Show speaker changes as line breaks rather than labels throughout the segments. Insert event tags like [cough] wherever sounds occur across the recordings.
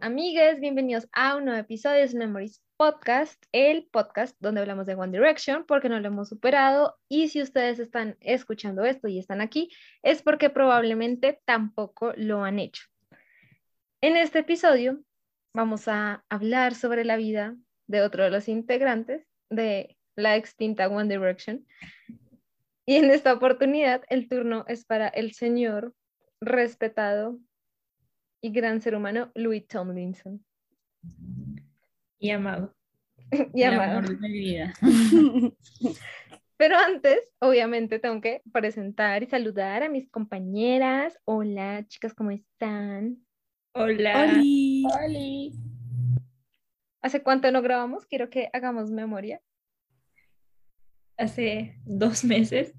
amigas, bienvenidos a un nuevo episodio de Memories Podcast, el podcast donde hablamos de One Direction porque no lo hemos superado y si ustedes están escuchando esto y están aquí es porque probablemente tampoco lo han hecho. En este episodio vamos a hablar sobre la vida de otro de los integrantes de la extinta One Direction y en esta oportunidad el turno es para el señor respetado y gran ser humano Louis Tomlinson.
Y amado. [laughs]
y amado.
de mi vida. [laughs]
Pero antes, obviamente, tengo que presentar y saludar a mis compañeras. Hola, chicas, ¿cómo están?
Hola.
Hola.
¿Hace cuánto no grabamos? Quiero que hagamos memoria.
Hace dos meses.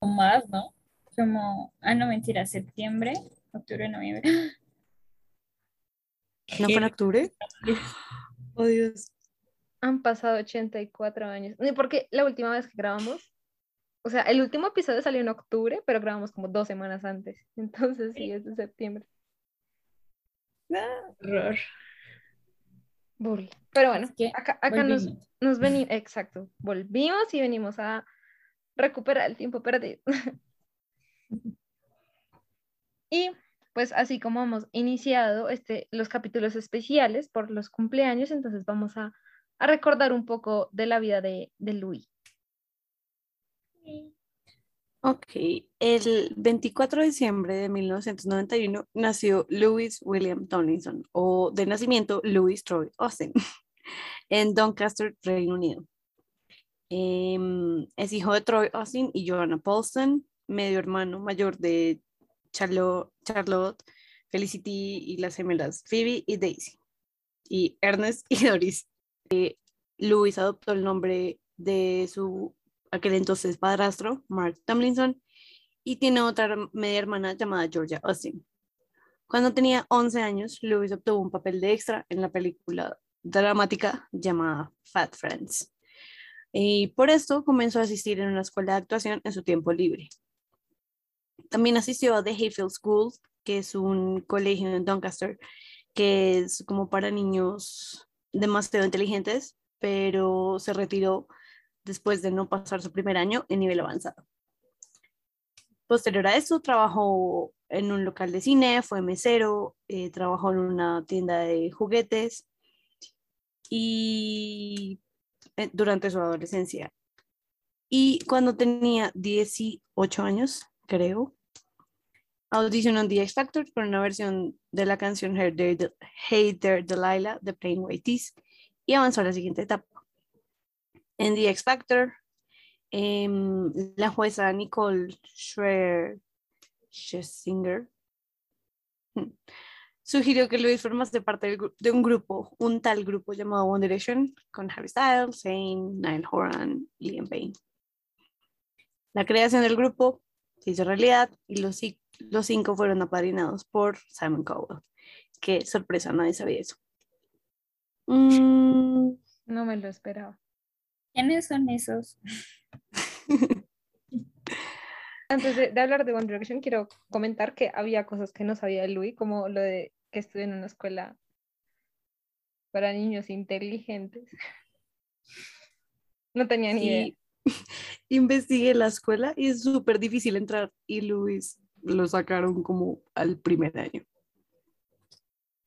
O más, ¿no? Como, ah, no, mentira, septiembre, octubre, noviembre.
¿No fue en octubre? Oh, Dios.
Han pasado 84 años. Porque la última vez que grabamos, o sea, el último episodio salió en octubre, pero grabamos como dos semanas antes. [laughs] Entonces sí, es de septiembre.
Horror.
Bull. Pero bueno,
Es que
acá, acá nos, nos venimos, exacto, volvimos y venimos a recuperar el tiempo perdido. [laughs] y pues así como hemos iniciado este, los capítulos especiales por los cumpleaños, entonces vamos a, a recordar un poco de la vida de, de Louis.
Ok, el 24 de diciembre de 1991 nació Louis William Tomlinson, o de nacimiento Louis Troy Austin, [laughs] en Doncaster, Reino Unido. Em, es hijo de Troy Austin y Joanna Paulson, medio hermano mayor de Charlo- Charlotte, Felicity y las gemelas Phoebe y Daisy, y Ernest [laughs] y Doris. Eh, Louis adoptó el nombre de su aquel entonces padrastro, Mark Tomlinson, y tiene otra media hermana llamada Georgia Austin. Cuando tenía 11 años, Louis obtuvo un papel de extra en la película dramática llamada Fat Friends. Y por esto comenzó a asistir en una escuela de actuación en su tiempo libre. También asistió a The Hayfield School, que es un colegio en Doncaster, que es como para niños demasiado inteligentes, pero se retiró después de no pasar su primer año en nivel avanzado. Posterior a eso, trabajó en un local de cine, fue mesero, eh, trabajó en una tienda de juguetes y eh, durante su adolescencia. Y cuando tenía 18 años, creo, audicionó The X Factor con una versión de la canción Hey There, Hey There Delilah de Plain White y avanzó a la siguiente etapa. En The X Factor, em, la jueza Nicole Schreier Schesinger hmm, sugirió que Luis formase parte de un grupo, un tal grupo llamado One Direction, con Harry Styles, Zayn, Niall Horan y Liam Payne. La creación del grupo se hizo realidad y los, ci- los cinco fueron apadrinados por Simon Cowell. Qué sorpresa, nadie sabía eso. Mm,
No me lo esperaba.
¿Quiénes son esos? [laughs]
Antes de, de hablar de One Direction, quiero comentar que había cosas que no sabía de Louis, como lo de que estudió en una escuela para niños inteligentes. [laughs] No tenía ni idea. [laughs]
investigué la escuela y es súper difícil entrar y Luis lo sacaron como al primer año.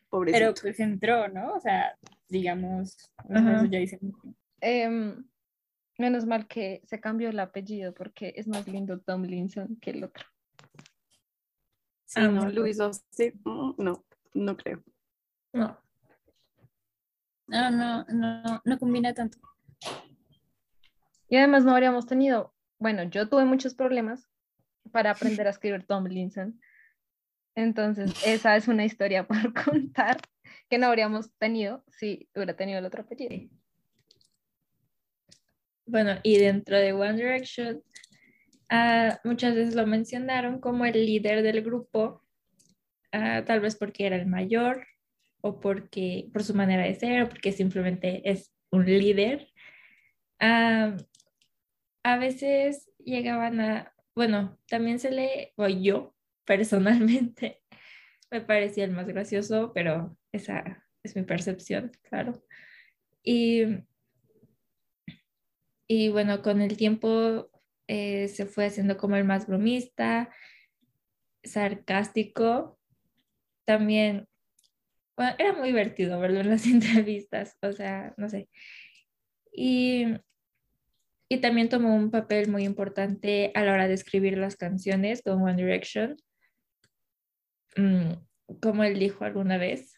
Pobrecito.
Pero pues entró, ¿no? O sea, digamos, eso ya.
Em, menos mal que se cambió el apellido porque es más lindo Tomlinson que el otro.
sí,
Ah,
no,
no.
Luis Austin, mm, no, no creo.
No.
No, no, no, no combina tanto.
Y además no habríamos tenido, bueno, yo tuve muchos problemas para aprender a escribir Tomlinson. Entonces, esa es una historia [laughs] por contar que no habríamos tenido si hubiera tenido el otro apellido.
Bueno, y dentro de One Direction, ah, muchas veces lo mencionaron como el líder del grupo, ah, tal vez porque era el mayor o porque por su manera de ser o porque simplemente es un líder. Ah, a veces llegaban a, bueno, también se le, o yo personalmente, [laughs] me parecía el más gracioso, pero esa es mi percepción, claro. Y, y bueno, con el tiempo eh, se fue haciendo como el más bromista, sarcástico. También, bueno, era muy divertido verlo en las [laughs] entrevistas, o sea, no sé. Y, y también tomó un papel muy importante a la hora de escribir las canciones con One Direction. Mm, como él dijo alguna vez,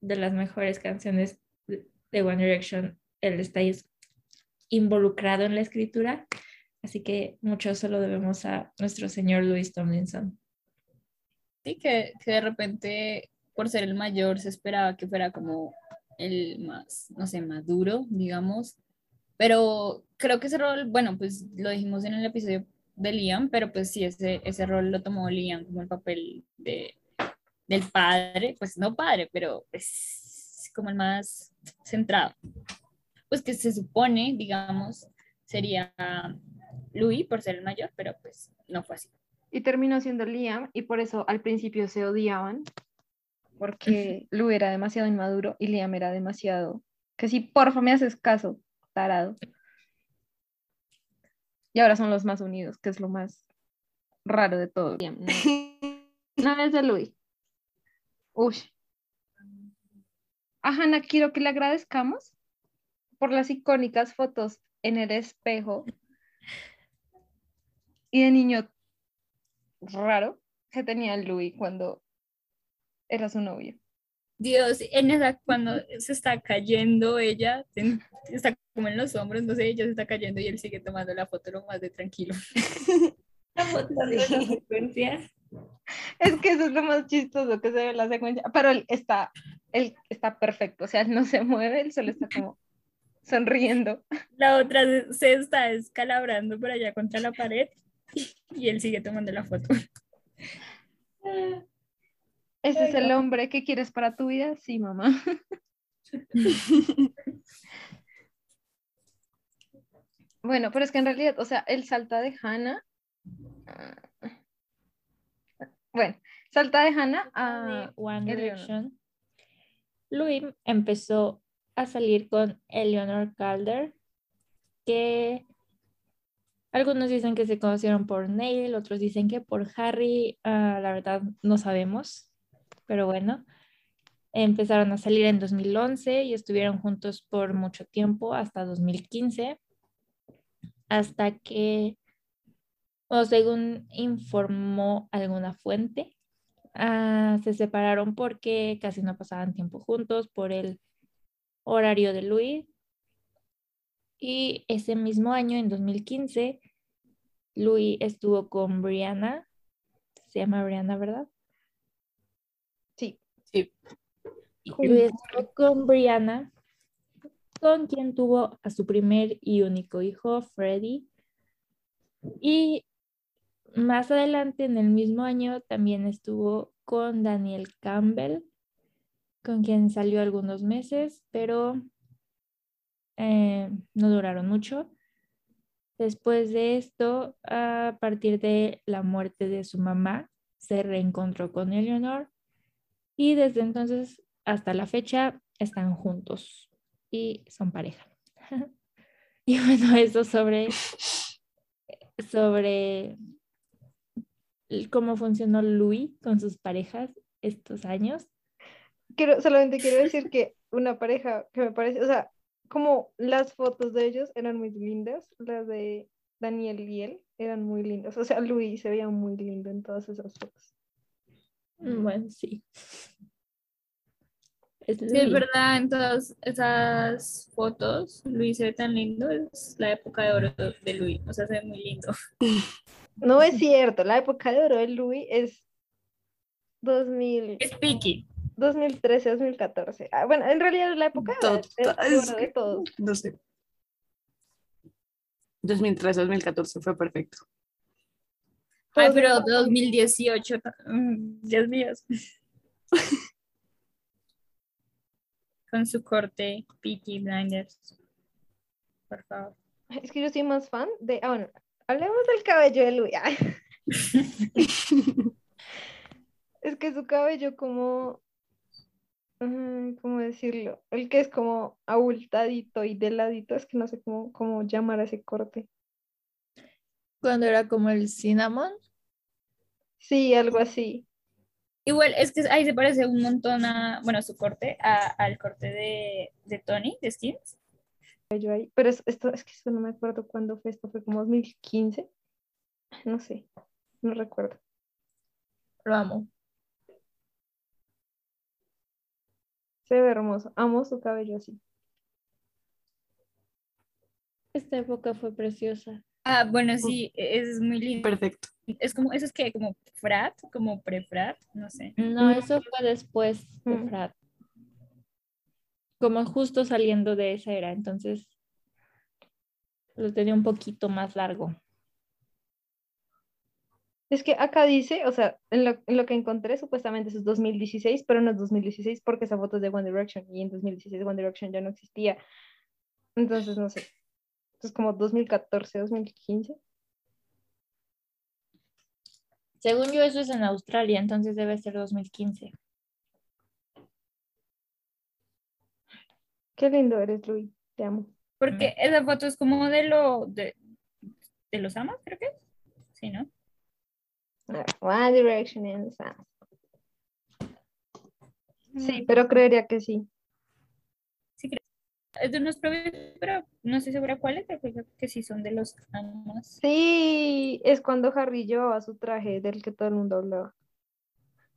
de las mejores canciones de One Direction, él está involucrado en la escritura, así que mucho se lo debemos a nuestro señor Louis Tomlinson.
Sí, que, que de repente, por ser el mayor, se esperaba que fuera como el más, no sé, maduro, digamos. Pero creo que ese rol, bueno, pues lo dijimos en el episodio de Liam, pero pues sí, ese, ese rol lo tomó Liam como el papel de, del padre, pues no padre, pero es como el más centrado. Pues que se supone, digamos, sería Louis por ser el mayor, pero pues no fue así.
Y terminó siendo Liam y por eso al principio se odiaban, porque Louis era demasiado inmaduro y Liam era demasiado, que si porfa me haces caso, tarado. Y ahora son los más unidos, que es lo más raro de todo. Liam, no, [laughs] no es de Louis. Uy. A Hannah quiero que le agradezcamos por las icónicas fotos en el espejo y de niño raro que tenía Louis cuando era su novio.
Dios, en esa, cuando se está cayendo ella, está como en los hombros, no sé, ella se está cayendo y él sigue tomando la foto lo más de tranquilo. [laughs]
La foto de esa secuencia.
Es que eso es lo más chistoso que se ve en la secuencia, pero él está, él está perfecto, o sea, él no se mueve, él solo está como sonriendo.
La otra se- está descalabrando por allá contra la pared y él sigue tomando la foto.
¿Ese es el hombre que quieres para tu vida? Sí, mamá. [laughs] Bueno, pero es que en realidad, o sea, él salta de Hannah. ah, Bueno, salta de Hannah
de
a.
One. Direction, Louis empezó a salir con Eleanor Calder, que algunos dicen que se conocieron por Neil, otros dicen que por Harry, ah, la verdad no sabemos, pero bueno, empezaron a salir en 2011 y estuvieron juntos por mucho tiempo, hasta 2015, hasta que, o según informó alguna fuente, ah, se separaron porque casi no pasaban tiempo juntos por el horario de Louis. Y ese mismo año, en 2015, Louis estuvo con Brianna. Se llama Brianna, ¿verdad?
Sí.
Sí.
Louis estuvo con Brianna, con quien tuvo a su primer y único hijo, Freddie. Y más adelante, en el mismo año, también estuvo con Daniel Campbell, con quien salió algunos meses, pero eh, no duraron mucho. Después de esto, a partir de la muerte de su mamá, se reencontró con Eleanor y desde entonces hasta la fecha están juntos y son pareja. [laughs] y bueno, eso sobre, sobre cómo funcionó Louis con sus parejas estos años.
Quiero, solamente quiero decir que una pareja que me parece, o sea, como las fotos de ellos eran muy lindas, las de Daniel y él eran muy lindas. O sea, Luis se veía muy lindo en todas esas fotos.
Mm, Bueno, sí. Es
Sí, es
Louis.
verdad, en todas esas fotos, Luis se ve tan lindo, es la época de oro de Luis, o sea, se ve muy lindo. [laughs]
No es cierto, la época de oro de Louis es 2000,
Es piqui.
2013, 2014. Ah, bueno, en realidad es la época de, de-
Total, es
oro de todos.
No sé. 2013, 2014 fue perfecto.
Ay, pero
eran-
2018, mm, Dios mío. [laughs] Con su corte, Peaky Blinders. Por favor.
Es que yo soy más fan de. Ah, bueno, hablemos del cabello de. Ay, [laughs] Es que su cabello como, ¿cómo decirlo? El que es como abultadito y de ladito, es que no sé cómo, cómo llamar a ese corte.
Cuando era como el cinnamon.
Sí, algo así.
Igual, es que ahí se parece un montón a, bueno, su corte, a- al corte de, de Tony, de Skins.
Yo ahí. Pero es- esto, es que esto no me acuerdo cuándo fue, esto fue como 2015. No sé, no recuerdo.
Lo amo.
Se ve hermoso. Amo su cabello así.
Esta época fue preciosa.
Ah, bueno, sí, es muy lindo.
Perfecto.
Es como, eso es que, como frat, como pre-frat, no sé.
No, eso fue después de
Mm.
Frat. Como justo saliendo de esa era, entonces lo tenía un poquito más largo.
Es que acá dice, o sea, en lo, en lo que encontré supuestamente eso es 2016, pero no es 2016 porque esa foto es de One Direction y en 2016 One Direction ya no existía. Entonces, no sé. Es como 2014, 2015.
Según yo, eso es en Australia, entonces debe ser 2015.
Qué lindo eres, Luis. Te amo.
Porque esa foto es como de lo, de, de los amas, creo que. Sí, ¿no?
A ver, One Direction and the Sound. Sí, pero creería que sí.
Es de unos propios, pero no estoy segura cuáles, pero creo que sí son de los amas.
Sí, es cuando Harry llevaba su traje del que todo el mundo hablaba.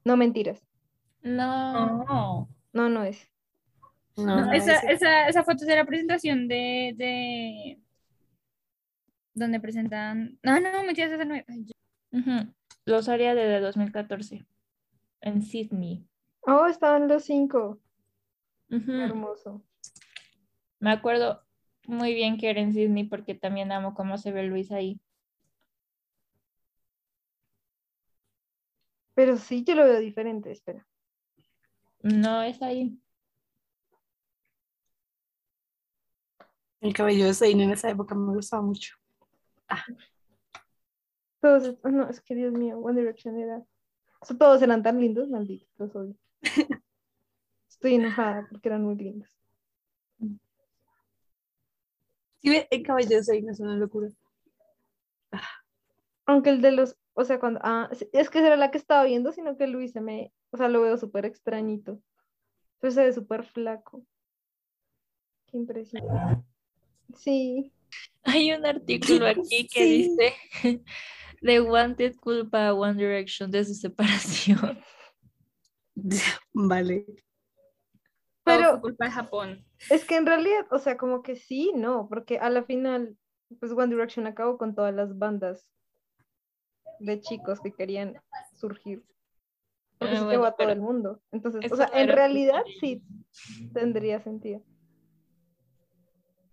No mentiras.
No,
No,
No, no es.
No,
esa,
ese-
esa, esa foto es de la presentación de, de donde presentan. No, no, mentiras, esa no es. Ay, yo-
Ujú. Los haría desde 2014 en Sydney.
Oh, estaban los cinco. Hermoso.
Me acuerdo muy bien que era en Sydney porque también amo cómo se ve Luis ahí.
Pero sí, yo lo veo diferente, espera.
No es ahí.
El cabello de Zayn en esa época me gustaba mucho.
Todos, est- oh, no, es que Dios mío, One Direction era. o sea, todos eran tan lindos, malditos, los odio. [laughs] Estoy enojada porque eran muy lindos.
Sí, ve, el cabello de Zayn es una locura.
Aunque el de los, o sea, cuando, ah, es que esa era la que estaba viendo, sino que Luis se me, o sea, lo veo súper extrañito. Entonces se ve súper flaco. Qué impresión. Sí,
Hay un artículo [laughs] aquí que
Sí.
dice The Wanted culpa a One Direction de su separación.
Vale.
Pero-
fue culpa de Japón.
es que en realidad, o sea, como que sí, no, porque a la final, pues One Direction acabó con todas las bandas de chicos que querían surgir. Porque
Ah,
se
bueno,
llevó a todo el mundo. Entonces, o sea, en realidad sí tendría sentido.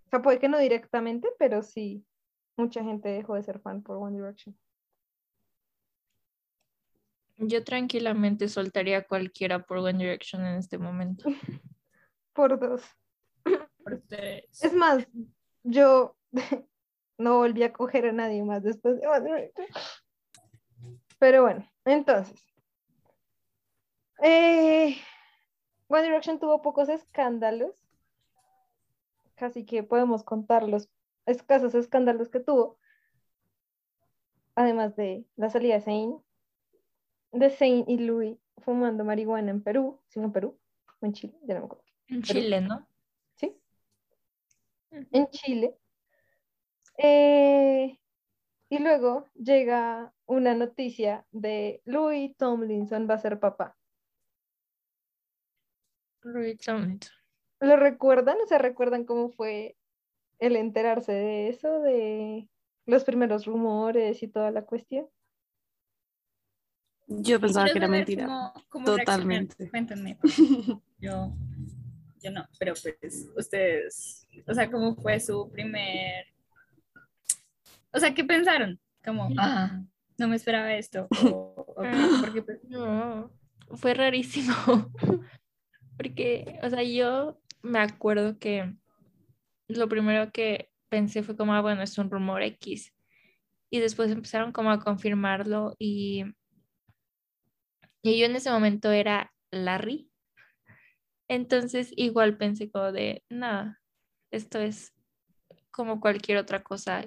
O sea, puede que no directamente, pero sí, mucha gente dejó de ser fan por One Direction.
Yo tranquilamente soltaría a cualquiera por One Direction en este momento. [laughs]
Por dos.
por.
Es más, yo [laughs] no volví a coger a nadie más después de One Direction. Pero bueno, entonces. eh, One Direction tuvo pocos escándalos. Casi que podemos contar los escasos escándalos que tuvo. Además de la salida de Zayn. De Zayn y Louis fumando marihuana en Perú. ¿Sí fue en Perú? ¿O en Chile? Ya no me acuerdo.
En Chile, ¿no?
¿sí? En Chile. Eh, y luego llega una noticia de Louis Tomlinson va a ser papá.
Louis Tomlinson.
¿Lo recuerdan? O sea, ¿recuerdan cómo fue el enterarse de eso, de los primeros rumores y toda la cuestión?
Yo pensaba que era mentira.
cómo- cómo
Totalmente.
Cuéntenme. [laughs] Yo, yo no, pero pues ustedes, o sea, ¿cómo fue su primer... O sea, ¿qué pensaron? Como, ah, no me esperaba esto. O, o- [laughs] porque pues,
No, fue rarísimo. [laughs] Porque, o sea, yo me acuerdo que lo primero que pensé fue como, ah, bueno, es un rumor X. Y después empezaron como a confirmarlo y Y yo en ese momento era Larry. Entonces igual pensé como de, nada, esto es como cualquier otra cosa.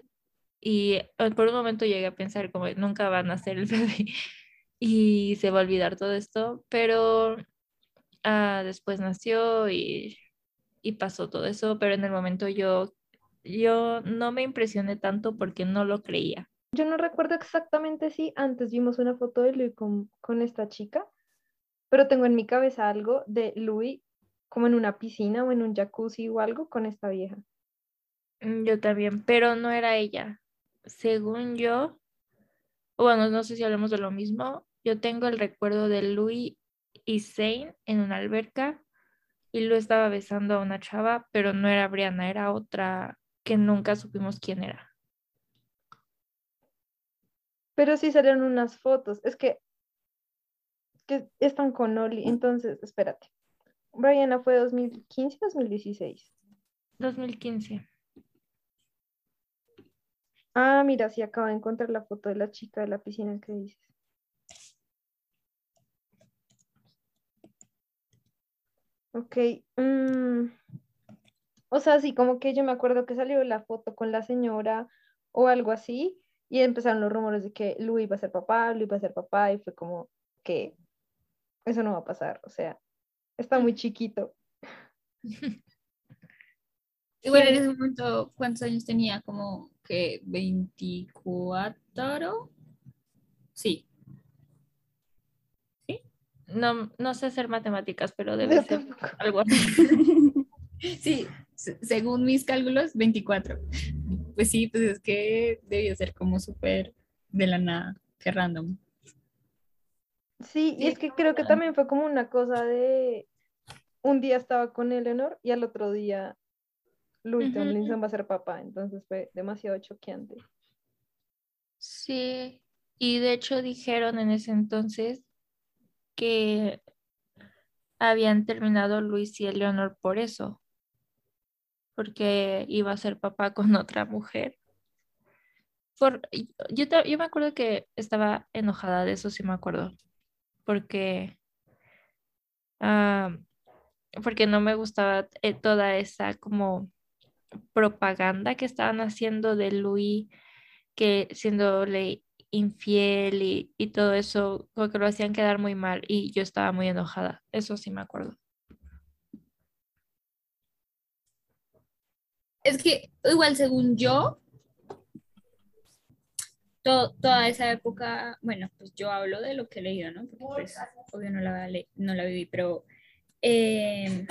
Y eh, por un momento llegué a pensar como nunca van a ser el [laughs] bebé y se va a olvidar todo esto, pero ah, después nació y, y pasó todo eso, pero en el momento yo, yo no me impresioné tanto porque no lo creía.
Yo no recuerdo exactamente si antes vimos una foto de Louis con, con esta chica, pero tengo en mi cabeza algo de Louis como en una piscina o en un jacuzzi o algo con esta vieja.
Mm, Yo también, pero no era ella. Según yo, bueno, no sé si hablamos de lo mismo, yo tengo el recuerdo de Louis y Zane en una alberca y lo estaba besando a una chava, pero no era Brianna, era otra que nunca supimos quién era.
Pero sí salieron unas fotos. Es que, que están con Oli. Entonces, espérate. Brianna fue 2015 2016.
2015.
Ah, mira, sí acabo de encontrar la foto de la chica de la piscina que dices. Ok. mm, O sea, sí, como que yo me acuerdo que salió la foto con la señora o algo así, y empezaron los rumores de que Louis iba a ser papá, Louis iba a ser papá, y fue como que eso no va a pasar. O sea, está muy chiquito. [laughs]
Igual en ese momento, ¿cuántos años tenía? Como que 24. Sí.
No, no sé hacer matemáticas, pero debe
Yo
ser
tampoco. [laughs]
algo así. [laughs]
Sí, se- según mis cálculos, 24. Pues sí, pues es que debió ser como súper de la nada, que random.
Sí, y es que creo que también fue como una cosa de un día estaba con Eleanor y al otro día Louis. Tomlinson va a ser papá, entonces fue demasiado choqueante.
Sí, y de hecho dijeron en ese entonces que habían terminado Luis y Eleanor por eso, porque iba a ser papá con otra mujer. Por, yo, yo me acuerdo que estaba enojada de eso, sí me acuerdo, porque, ah, porque no me gustaba eh, toda esa como propaganda que estaban haciendo de Louis, que siéndole infiel y, y todo eso, como que lo hacían quedar muy mal y yo estaba muy enojada, eso sí me acuerdo.
Es que igual según yo, to- toda esa época, bueno, pues yo hablo de lo que he leído, ¿no? Porque pues obvio no la, no la viví, pero eh,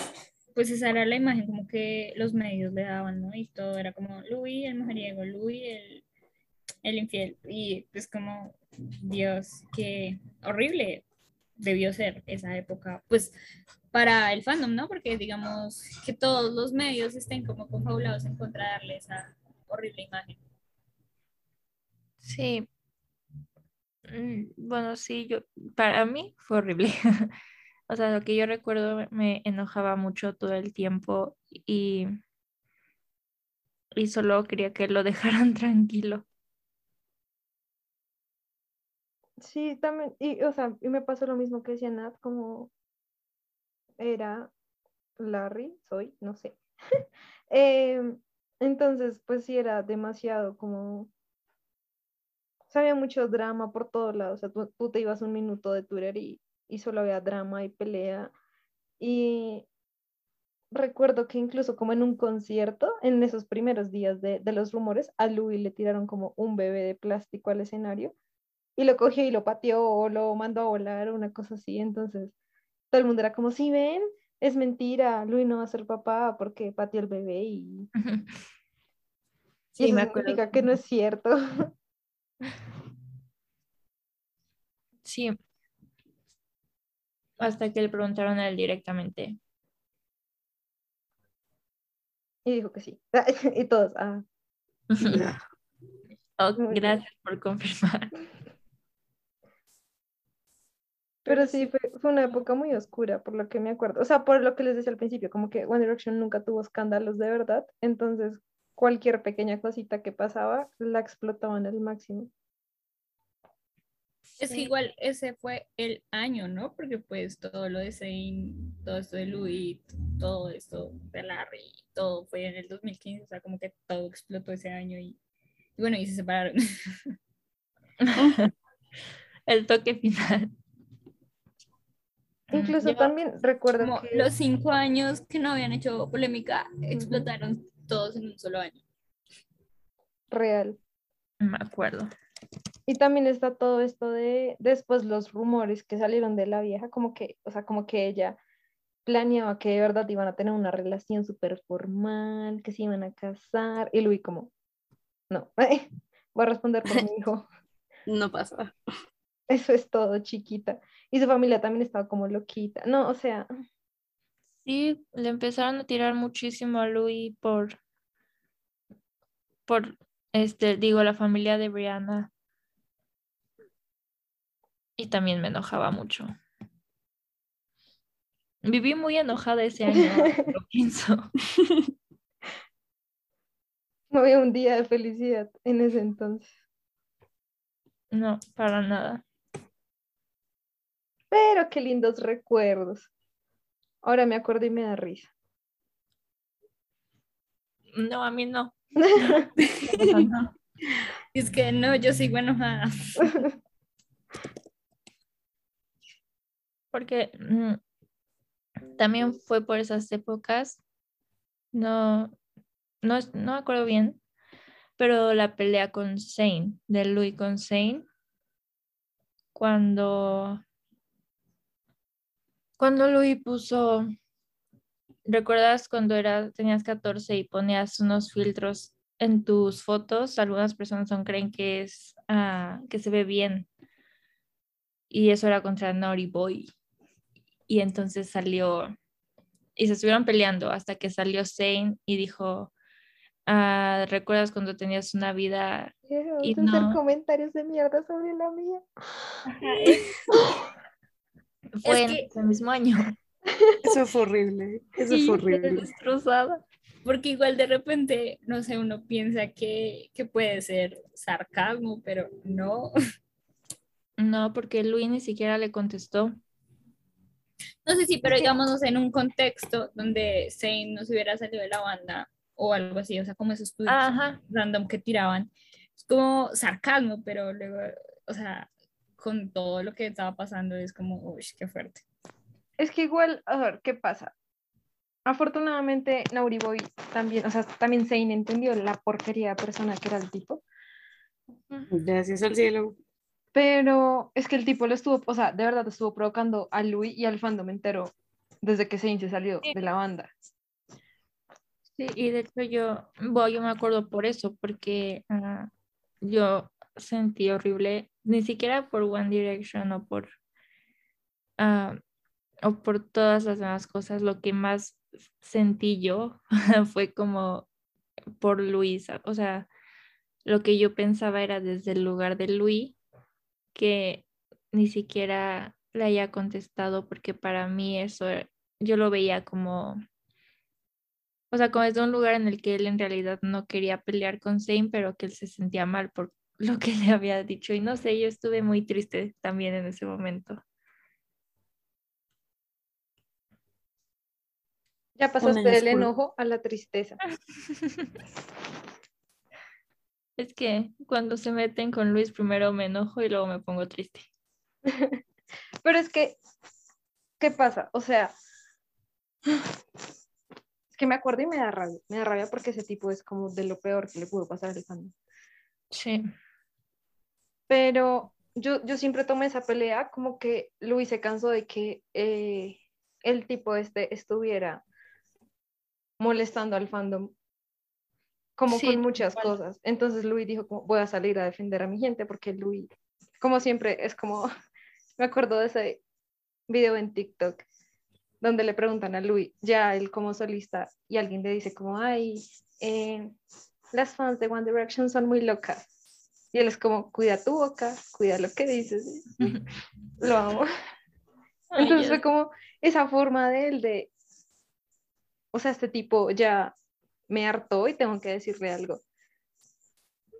pues esa era la imagen como que los medios le daban, ¿no? Y todo era como Louis el mujeriego, Louis el, el infiel. Y pues como, Dios, qué horrible debió ser esa época, pues para el fandom, ¿no? Porque digamos que todos los medios estén como confabulados en contra de darle esa horrible imagen.
Sí. Mm, Bueno, sí, yo, para mí fue horrible. [laughs] O sea, lo que yo recuerdo me- enojaba mucho todo el tiempo y, y solo quería que lo [laughs] dejaran tranquilo.
Sí, también, y o sea, y me pasó lo mismo que decía Nat, como era Larry, soy, no sé. [laughs] Em, entonces, pues sí, era demasiado como, había mucho drama por todos lados, o sea, tú, tú te ibas un minuto de Twitter y, y solo había drama y pelea, y recuerdo que incluso como en un concierto, en esos primeros días de, de los rumores, a Louis le tiraron como un bebé de plástico al escenario y lo cogió y lo pateó o lo mandó a volar o una cosa así. Entonces, todo el mundo era como, si ven, es mentira, Louis no va a ser papá porque pateó el bebé y, [laughs] y
Sí,
eso
me acuerdo.
significa que no es cierto. [laughs]
Sí. Hasta que le preguntaron a él directamente.
Y dijo que sí. [laughs] Y todos, ah, [laughs]
Oh, gracias por confirmar.
pero sí, fue, fue una época muy oscura, por lo que me acuerdo. O sea, por lo que les decía al principio, como que One Direction nunca tuvo escándalos de verdad, entonces cualquier pequeña cosita que pasaba la explotaban al máximo.
Es que igual ese fue el año, ¿no? Porque pues todo lo de Zayn, todo esto de Louis, todo esto de Larry, todo fue en el 2015, o sea, como que todo explotó ese año y, y bueno, y se separaron. [laughs]
El toque final.
Incluso
Yo-
también recuerdo que
los cinco años que no habían hecho polémica, explotaron todos en un solo año.
real.
Me acuerdo.
Y también está todo esto de después los rumores que salieron de la vieja, como que, o sea, como que ella planeaba que de verdad iban a tener una relación súper formal, que se iban a casar, y Luis como, no, [laughs] voy a responder por mi hijo, [laughs]
No pasa.
eso es todo, chiquita. Y su familia también estaba como loquita, no, o sea,
Sí, le empezaron a tirar muchísimo a Louis por, por, este, digo, la familia de Brianna. Y también me enojaba mucho. Viví muy enojada ese año, [laughs] lo pienso. [laughs]
no había un día de felicidad en ese entonces.
No, para nada.
Pero qué lindos recuerdos. Ahora me acuerdo y me da risa.
No, a mí no. [laughs]
Es que no, yo sigo enojada.
Porque mm, también fue por esas épocas, no, no, no me acuerdo bien, pero la pelea con Zane, de Louis con Zane, cuando, cuando Louis puso, ¿recuerdas cuando era, tenías 14 y ponías unos filtros en tus fotos? Algunas personas aún creen que es, ah, que se ve bien. Y eso era contra Naughty Boy y entonces salió y se estuvieron peleando hasta que salió Zane y dijo, "Ah, ¿recuerdas cuando tenías una vida? Y
hacer
no.
comentarios de mierda sobre la mía. [laughs]
Fue en
que-
ese mismo año. [laughs]
Eso fue horrible. Eso
Sí,
fue horrible.
destrozada.
Porque igual de repente, no sé, uno piensa que, que puede ser sarcasmo, pero no. [laughs]
No, porque Luis ni siquiera le contestó.
No sé si, pero digamos, no sé, en un contexto donde Zayn no se hubiera salido de la banda o algo así, o sea, como esos tweets
Ajá.
random que tiraban, es como sarcasmo, pero luego, o sea, con todo lo que estaba pasando es como, uy, qué fuerte.
Es que igual, a ver, ¿qué pasa? Afortunadamente, Nauri Boy también, o sea, también Zane entendió la porquería de persona que era el tipo,
Gracias al cielo.
pero es que el tipo lo estuvo, o sea, de verdad estuvo provocando a Louis y al fandom entero desde que Zane se salió de la banda.
Sí, y de hecho yo, bueno, yo me acuerdo por eso, porque ah, yo sentí horrible, ni siquiera por One Direction o por, ah, o por todas las demás cosas, lo que más sentí yo [laughs] fue como por Luisa, o sea, lo que yo pensaba era desde el lugar de Luis, que ni siquiera le haya contestado, porque para mí eso, yo lo veía como o sea, como desde un lugar en el que él en realidad no quería pelear con Zane, pero que él se sentía mal por lo que le había dicho. Y no sé, yo estuve muy triste también en ese momento.
Ya pasaste del enojo a la tristeza. [laughs]
Es que cuando se meten con Luis, primero me enojo y luego me pongo triste. [laughs]
Pero es que, ¿qué pasa? O sea, es que me acuerdo y me da rabia. Me da rabia porque ese tipo es como de lo peor que le pudo pasar al fandom.
Sí.
Pero yo, yo siempre tomé esa pelea como que Luis se cansó de que eh, el tipo este estuviera molestando al fandom como
Sí,
con muchas cosas. Entonces Luis dijo, como, voy a salir a defender a mi gente porque Luis, como siempre, es como, [laughs] me acuerdo de ese video en TikTok donde le preguntan a Luis, ya él como solista, y alguien le dice como, ay, eh, las fans de One Direction son muy locas. Y él es como, cuida tu boca, cuida lo que dices. [laughs] Lo amo. Entonces fue como esa forma de él de, o sea, este tipo ya me hartó y tengo que decirle algo.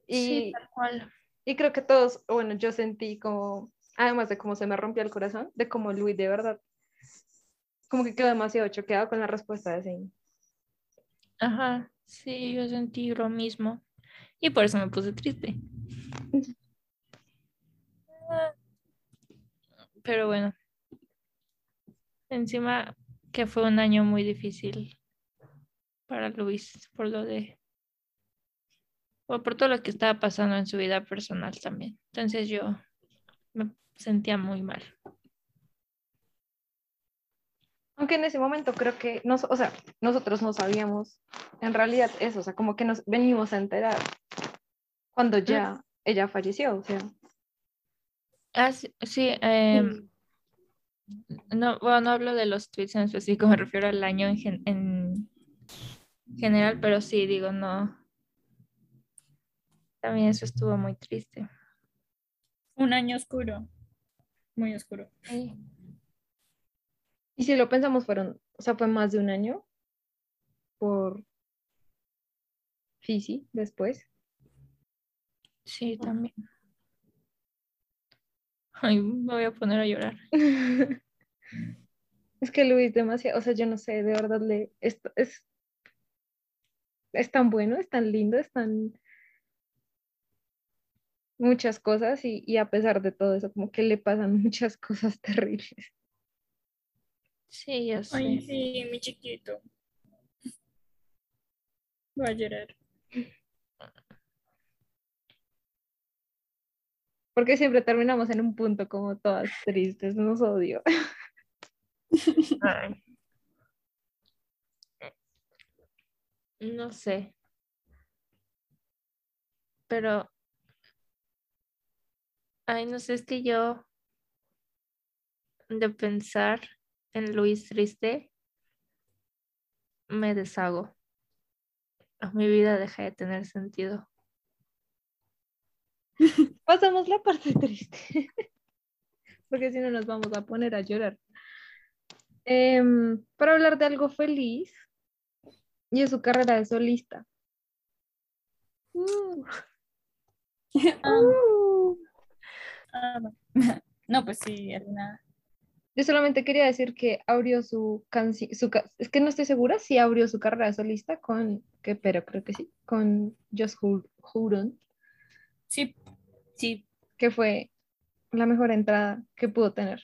Sí,
Y,
tal cual.
y creo que todos, bueno, yo sentí como Además de cómo se me rompió el corazón, de cómo Luis de verdad, como que quedó demasiado choqueado con la respuesta de Zane.
Ajá, sí, yo sentí lo mismo. Y por eso me puse triste. Pero bueno, encima que fue un año muy difícil para Luis por lo de, o por todo lo que estaba pasando en su vida personal también. Entonces yo me sentía muy mal.
Aunque en ese momento creo que, nos, o sea, nosotros no sabíamos en realidad eso, o sea, como que nos venimos a enterar cuando ya ella falleció, o sea.
Ah, sí, sí, em, no, bueno, no hablo de los tweets en específico, me refiero al año en, gen- en general, pero sí, digo, no. También eso estuvo muy triste.
Un año oscuro. Muy oscuro.
Y si lo pensamos, fueron, o sea, fue más de un año por Fisi después.
Sí, también. Ay, me voy a poner a llorar. [laughs]
Es que Luis demasiado, o sea, yo no sé, de verdad le es, es, es tan bueno, es tan lindo, es tan muchas cosas y, y a pesar de todo eso, como que le pasan [laughs] muchas cosas terribles.
Sí, ya sé.
Ay, sí, mi chiquito. Voy a llorar.
Porque siempre terminamos en un punto como todas tristes, nos odio. [laughs]
Ay. No sé. Pero, ay, no sé, es que yo de pensar en Luis triste, me deshago. Mi vida deja de tener sentido. [laughs]
Pasamos la parte [laughs] triste, porque si no nos vamos a poner a llorar. Em, para hablar de algo feliz, y es su carrera de solista. Uh, [laughs] uh. [laughs]
no. Pues sí, Elena.
Yo solamente quería decir que abrió su canción, es que no estoy segura si abrió su carrera de solista con, que, pero creo que sí, con Just Hold, Hold On,
Sí, sí.
que fue la mejor entrada que pudo tener.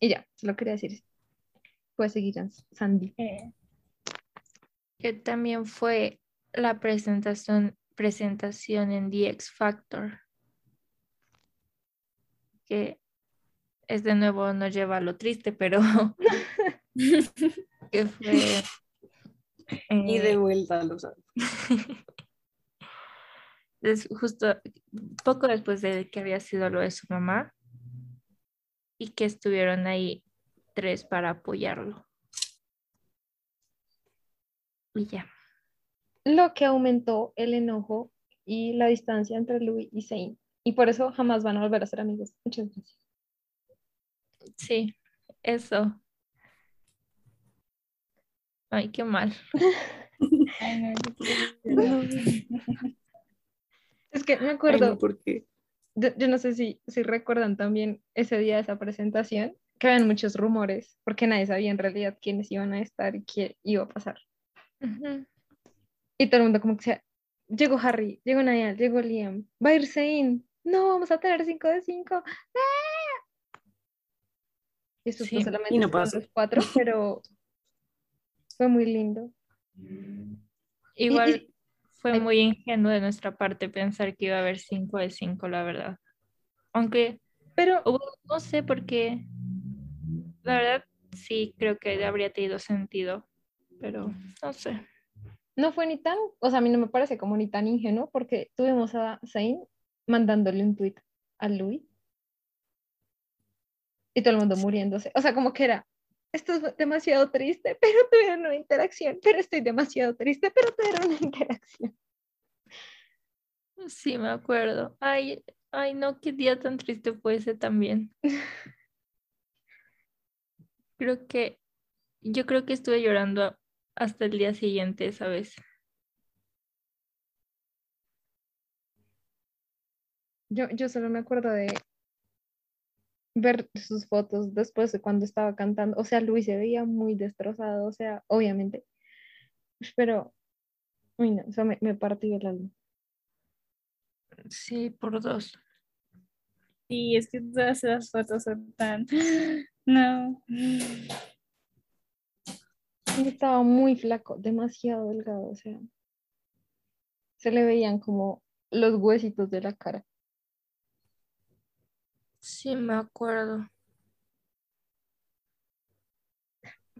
Y ya, solo quería decir. Puedes seguir, Sandy.
eh,
Que también fue la presentación, presentación en The X Factor. Que es de nuevo, nos lleva a lo triste, pero [laughs] que fue [laughs]
Y
eh,
de vuelta, lo sabes. [laughs]
des- justo poco después de que había sido lo de su mamá y que estuvieron ahí tres para apoyarlo. Y ya.
Lo que aumentó el enojo y la distancia entre Louis y Zane. Y por eso jamás van a volver a ser amigos. Muchas gracias.
Sí, eso. Ay, qué mal. [laughs]
ay, no. [laughs]
Es que me
Ay,
acuerdo,
no, ¿por qué?
yo, yo no sé si, si recuerdan también ese día de esa presentación, que habían muchos rumores, porque nadie sabía en realidad quiénes iban a estar y qué iba a pasar.
Ujú.
Y todo el mundo como que decía, llegó Harry, llegó Niall, llegó Liam, va a ir Zane, no, vamos a tener 5 de 5. Y esto
Sí,
fue solamente
y no pasó.
los cuatro, pero fue muy lindo.
Igual fue muy ingenuo de nuestra parte pensar que iba a haber 5 de 5, la verdad. Aunque
Pero
no sé por qué. La verdad, sí creo que habría tenido sentido, pero no sé.
no fue ni tan, o sea, a mí no me parece como ni tan ingenuo, porque tuvimos a Zane mandándole un tweet a Louis y todo el mundo muriéndose. O sea, como que era, esto es demasiado triste, [laughs] pero tuvieron una interacción, pero estoy demasiado triste, pero tuvieron una interacción.
Sí, me acuerdo. Ay, ay, no, qué día tan triste fue ese también. [laughs] Creo que, yo creo que estuve llorando hasta el día siguiente, ¿sabes?
Yo, yo solo me acuerdo de ver sus fotos después de cuando estaba cantando. O sea, Luis se veía muy destrozado, o sea, obviamente. Pero, uy, no, eso me, me partió el alma.
Sí, por dos.
Sí, es que todas esas fotos son tan... [laughs] No.
Estaba muy flaco, demasiado delgado, o sea. Se le veían como los huesitos de la cara.
Sí, me acuerdo.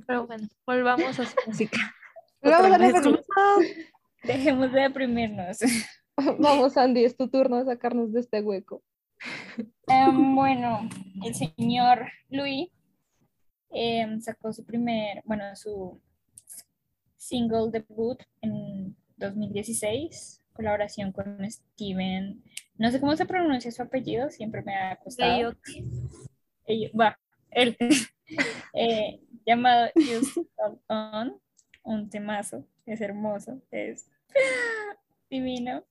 Pero bueno, volvamos a su [laughs] música.
Vamos a dejarlo. [laughs]
Dejemos de deprimirnos. [laughs]
Vamos, Andy, es tu turno de sacarnos de este hueco.
Em, bueno, el señor Louis em, sacó su primer, bueno, su single debut en 2016, colaboración con Steven, no sé cómo se pronuncia su apellido, siempre me ha costado. Ello- va, él, [laughs] eh, llamado Just On, un temazo, es hermoso, es [laughs] divino.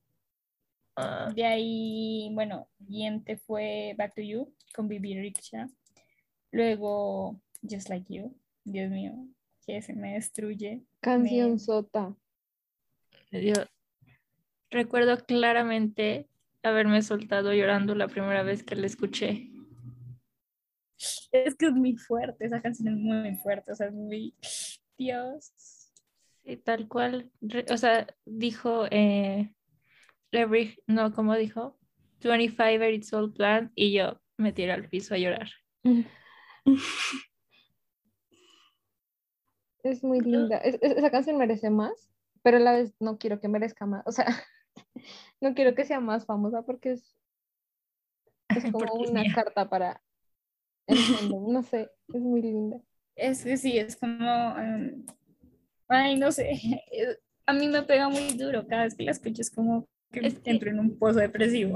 Ah,
De ahí, bueno, siguiente fue Back to You con Bibi Riksha. Luego Just Like You, Dios mío, que se me destruye.
Canción
Me-
sota.
yo recuerdo claramente haberme soltado llorando la primera vez que la escuché.
Es que es muy fuerte, esa canción es muy fuerte, o sea, es muy... Dios.
Sí, tal cual. O sea, dijo, eh, every, no, como dijo? 25 It's All Planned y yo me tiré al piso a llorar.
Es muy linda. Es- es- esa canción merece más, pero a la vez no quiero que merezca más. O sea, [laughs] [laughs] no quiero que sea más famosa porque es, es [laughs] como
Porque
una carta para el fandom. No sé, es muy linda.
Es que sí, es como... em, ay, no sé, [laughs] a mí me pega muy duro cada vez que la escucho, es como que
Es que-
entro en un pozo depresivo.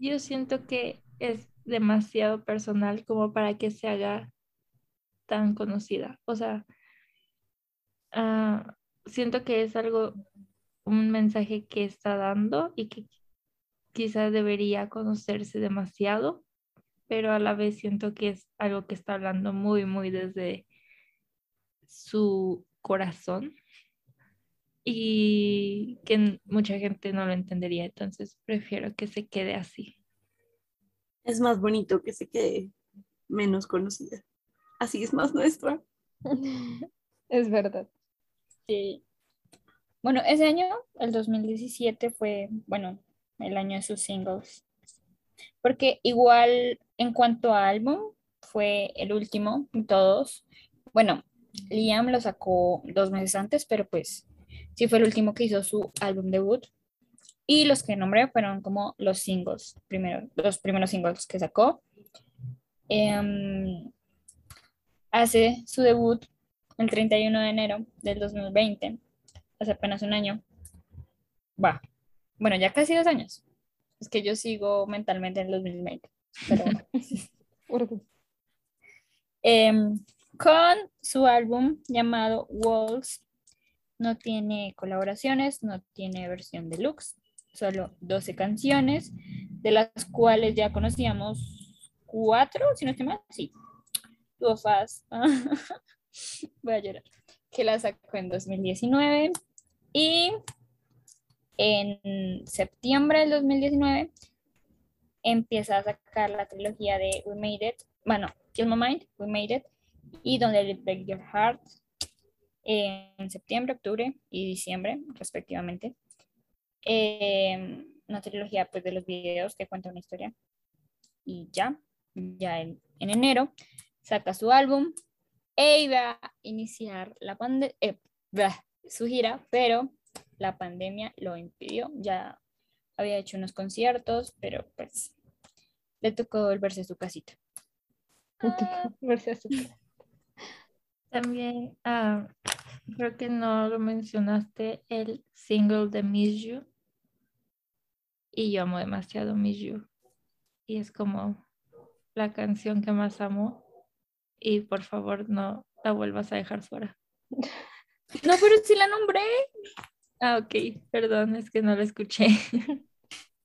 Yo siento que es demasiado personal como para que se haga tan conocida. O sea, ah, siento que es algo, un mensaje que está dando y que quizás debería conocerse demasiado, pero a la vez siento que es algo que está hablando muy, muy desde su corazón y que mucha gente no lo entendería, entonces prefiero que se quede así.
Es más bonito que se quede menos conocida. Así es más nuestra. [laughs]
Es verdad.
Sí. Bueno, ese año, el 2017, fue, bueno, el año de sus singles. Porque igual en cuanto a álbum, fue el último todos. Bueno, Liam lo sacó dos meses antes, pero pues sí fue el último que hizo su álbum debut. Y los que nombré fueron como los singles, primero, los primeros singles que sacó. Em, hace su debut el 31 de enero del 2020, hace apenas un año. Va, bueno, ya casi dos años. Es que yo sigo mentalmente en el 2020. Pero [laughs] Em, con su álbum llamado Walls. No tiene colaboraciones, no tiene versión deluxe, solo 12 canciones, de las cuales ya conocíamos cuatro, si no estoy mal, sí. Tuvo Fast, [laughs] voy a llorar, que la sacó en 2019 y en septiembre del 2019 empieza a sacar la trilogía de We Made It, bueno, Kill My Mind, We Made It, y Don't Let It Break Your Heart en septiembre, octubre y diciembre, respectivamente. Eh, una trilogía pues, de los videos que cuenta una historia. Y ya, ya en, en enero, saca su álbum e iba a iniciar la pande- eh, su gira, pero la pandemia lo impidió. Ya había hecho unos conciertos, pero pues le tocó volverse a su casita.
Verse así. [laughs]
También ah, creo que no lo mencionaste, el single de Miss You. Y yo amo demasiado Miss You. Y es como la canción que más amo. Y por favor no la vuelvas a dejar fuera. [laughs]
No, pero sí la nombré.
Ah, ok, perdón, es que no la escuché. [laughs]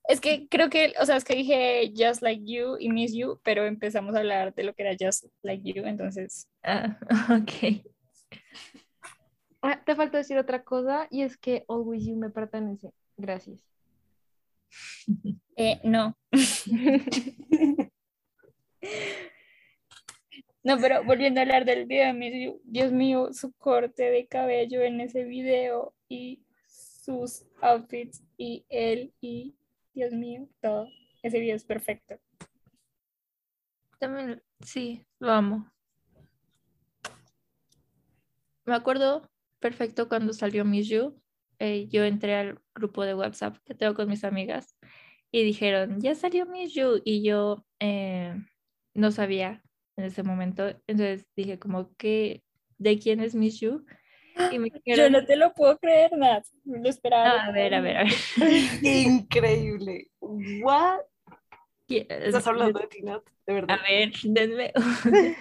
Es que creo que, o sea, es que dije Just Like You y Miss You, pero empezamos a hablar de lo que era Just Like You, entonces.
Ah, [laughs] ok.
Ah, te falta decir otra cosa y es que Always You me pertenece. Gracias.
Eh, no. [laughs] No, pero volviendo a hablar del video Dios mío, su corte de cabello en ese video y sus outfits y él y Dios mío, todo. Ese video es perfecto.
También, sí, lo amo. Me acuerdo perfecto cuando salió Miss You. eh, yo entré al grupo de WhatsApp que tengo con mis amigas y dijeron, ya salió Miss You. Y yo eh, no sabía en ese momento. Entonces dije como, ¿qué, ¿de quién es Miss You? Y me [gasps]
Yo
dijeron,
no te lo puedo creer, Nat. Lo esperaba.
"Ah, a ver, a ver, a ver. [laughs]
Increíble. What?
¿Quién-
¿Estás hablando de ti, Nat? De
A
verdad.
ver, denme. [laughs]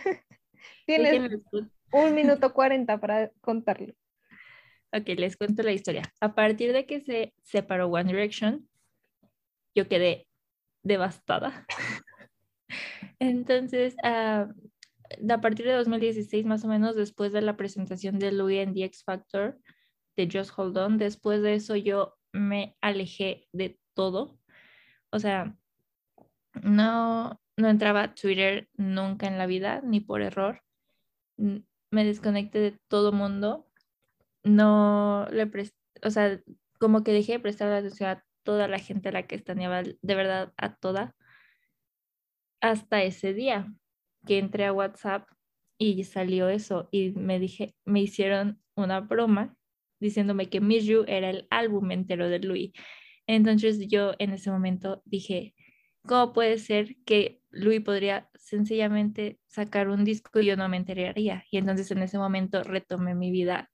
Tienes un minuto cuarenta para contarlo.
Ok, les cuento la historia. A partir de que se separó One Direction, yo quedé devastada. [laughs] [laughs] Entonces, ah, a partir de 2016, más o menos, después de la presentación de Louis en The X Factor, de Just Hold On, después de eso yo me alejé de todo. O sea, no, no entraba Twitter nunca en la vida, ni por error. N- Me desconecté de todo mundo. No le presté, o sea, como que dejé de prestar atención a toda la gente a la que estaneaba, de verdad, a toda, hasta ese día que entré a WhatsApp y salió eso y me dije, hicieron una broma diciéndome que Miss You era el álbum entero de Louis. Entonces yo en ese momento dije, ¿cómo puede ser que Louis podría sencillamente sacar un disco y yo no me enteraría? Y entonces en ese momento retomé mi vida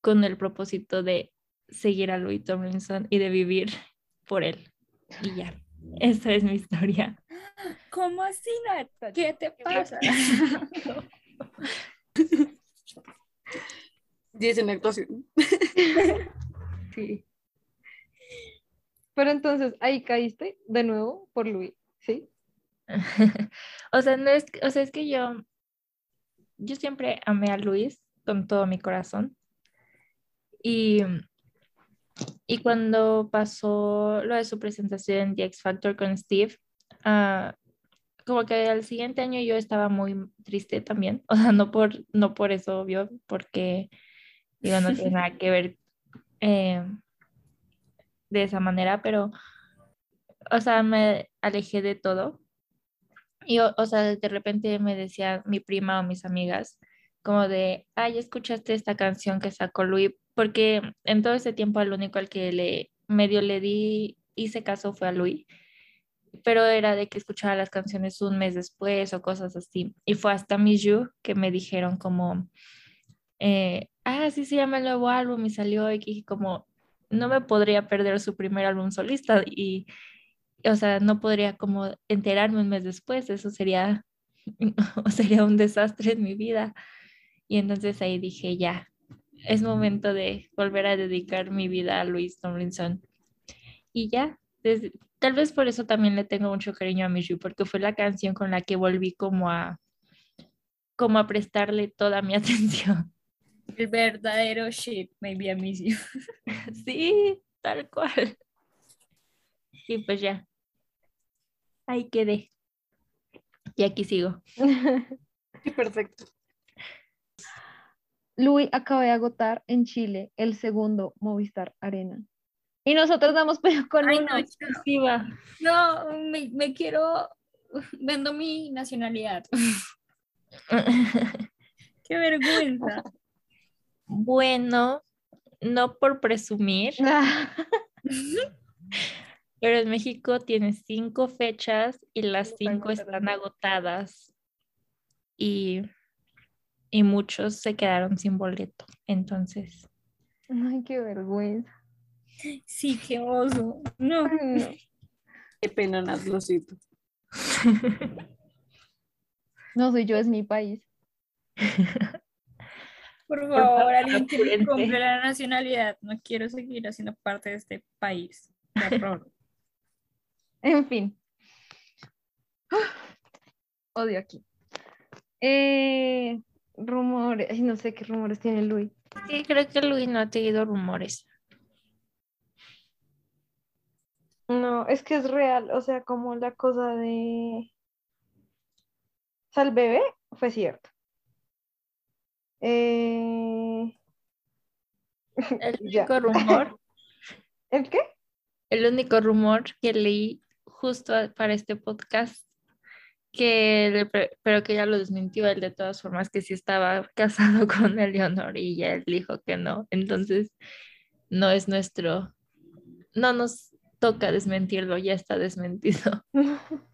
con el propósito de seguir a Louis Tomlinson y de vivir por él. Y ya, esa es mi historia.
¿Cómo así, Nat? ¿Qué te pasa? [laughs]
Diez en actuación. [laughs]
Sí.
Pero entonces ahí caíste de nuevo por Luis, ¿sí? [laughs]
o sea, no es, o sea, es que yo, yo siempre amé a Luis con todo mi corazón. Y, y cuando pasó lo de su presentación en The X Factor con Steve, ah, como que al siguiente año yo estaba muy triste también. [laughs] O sea, no por, no por eso, obvio, porque digo, no tiene nada que ver eh, de esa manera, pero, o sea, me alejé de todo. Y, o, o sea, de repente me decía mi prima o mis amigas, como de, ay, ¿escuchaste esta canción que sacó Luis? Porque en todo ese tiempo al único al que le medio le di, hice caso fue a Luis, pero era de que escuchaba las canciones un mes después o cosas así. Y fue hasta Miss You que me dijeron como, eh, ah, así se llama el nuevo álbum y salió y dije como, no me podría perder su primer álbum solista y, o sea, no podría como enterarme un mes después, eso sería, [laughs] sería un desastre en mi vida. Y entonces ahí dije, ya, es momento de volver a dedicar mi vida a Luis Tomlinson. Y ya, desde, tal vez por eso también le tengo mucho cariño a Miss You, porque fue la canción con la que volví como a, como a prestarle toda mi [laughs] atención.
El verdadero shit, maybe I miss you.
Sí, tal cual. Y pues ya, ahí quedé. Y aquí sigo. [laughs]
Perfecto.
Luis acaba de agotar en Chile el segundo Movistar Arena. Y nosotros damos con
Ay,
uno.
no,
Exclusiva.
No, me, me quiero, [laughs] vendo mi nacionalidad. [laughs] Qué vergüenza.
Bueno, no por presumir, [laughs] pero en México tiene cinco fechas y las cinco
agotadas.
están agotadas y, y muchos se quedaron sin boleto. Entonces,
Ay, qué vergüenza.
Sí, qué oso. No.
Ay, no. [laughs]
Qué pena, Nat, lo siento.
No soy yo, es mi país. [laughs]
Por
favor,
favor, alguien que me compre la nacionalidad. No quiero seguir haciendo parte de este país. [laughs]
En fin. [gasps] Odio aquí. Eh, rumores. Ay, no sé qué rumores tiene Luis.
Sí, creo que Luis no ha tenido rumores.
No, es que es real. O sea, como la cosa de. O sea, el bebé fue cierto. Eh, [laughs]
El único rumor, [laughs]
¿El qué?
el único rumor que leí justo para este podcast, que le pre- pero que ya lo desmintió él de todas formas, que sí estaba [laughs] casado con Eleonor y ya él dijo que no. Entonces, no es nuestro, no nos toca desmentirlo, ya está desmentido. [laughs]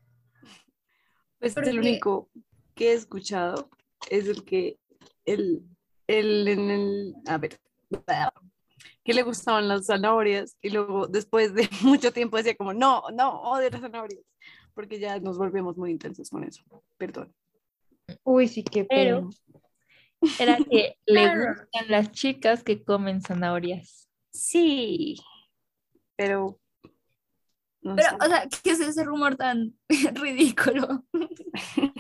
Pues el
Porque-
único que he escuchado es el que el, el en el a ver [laughs] que le gustaban las zanahorias y luego después de mucho tiempo decía como no, no, odio las zanahorias porque ya nos volvemos muy intensos con eso. Perdón.
Uy, sí, qué
Pero-. Era que [laughs] le gustan las chicas que comen zanahorias.
Sí, pero no
Pero,
sé.
o sea, ¿qué es ese rumor tan [laughs] ridículo?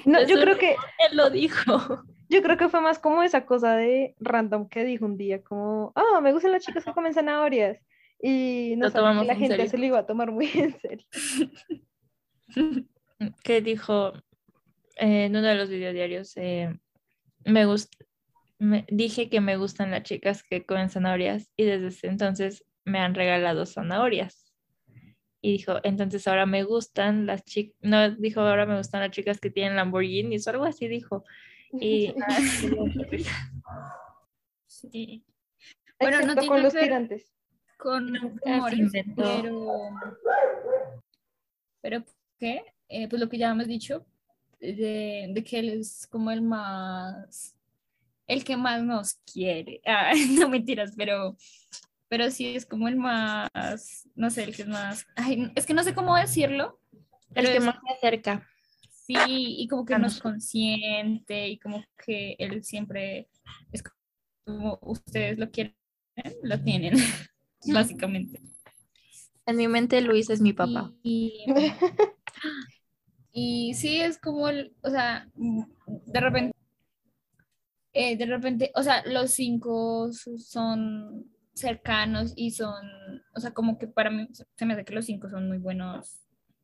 No, yo creo que
Él lo dijo.
Yo creo que fue más como esa cosa de random que dijo un día, como, ah, me gustan las chicas que comen zanahorias. Y no que
tomamos
la
en
gente
serio.
se lo iba a tomar muy en serio. [laughs]
que dijo eh, en uno de los videodiarios, eh, me gust me, dije que me gustan las chicas que comen zanahorias y desde ese entonces me han regalado zanahorias. Y dijo, entonces ahora me gustan las chicas, no, dijo, ahora me gustan las chicas que tienen Lamborghinis o algo así, dijo. Y [laughs] risa. [laughs]
Sí. Bueno, no
Excepto
tiene
con los
que ver-
tirantes.
Con
inventó.
pero... ¿Pero qué? Eh, pues lo que ya hemos dicho, de, de que él es como el más... El que más nos quiere. [laughs] Ah, no mentiras, pero... Pero sí es como el más... No sé, el que es más... Ay, es que no sé cómo decirlo.
El que
es-
más se acerca.
Sí, y como que
a
no es
nosotros.
consciente y como que él siempre es como ustedes lo quieren, lo tienen, [laughs] básicamente.
En mi mente Luis es mi papá.
Y, y sí, es como, el, o sea, de repente, eh, de repente, o sea, los cinco son cercanos y son, o sea, como que para mí se me hace que los cinco son muy buenos,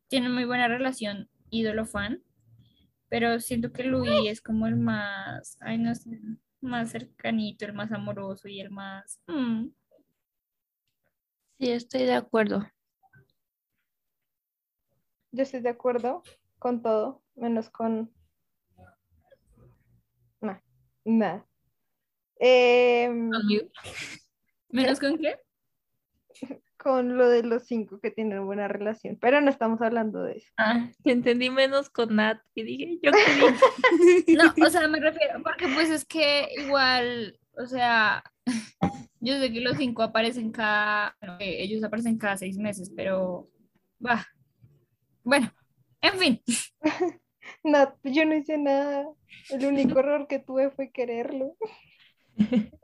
tienen muy buena relación ídolo-fan, pero siento que Louis es como el más, ay, no sé, más cercanito, el más amoroso y el más... mm,
Sí, estoy de acuerdo.
Yo estoy de acuerdo con todo, menos con... Nah, nah. Em,
¿Menos con qué? [laughs]
con lo de los cinco que tienen buena relación, pero no estamos hablando de eso.
Ah, entendí menos con Nat y dije, yo qué? [laughs]
No, o sea, me [laughs] refiero, porque pues es que igual, o sea, yo sé que los cinco aparecen cada, bueno, que ellos aparecen cada seis meses, pero, va, bueno, en fin, [laughs]
No, yo no hice nada. El único error que tuve fue quererlo. [laughs]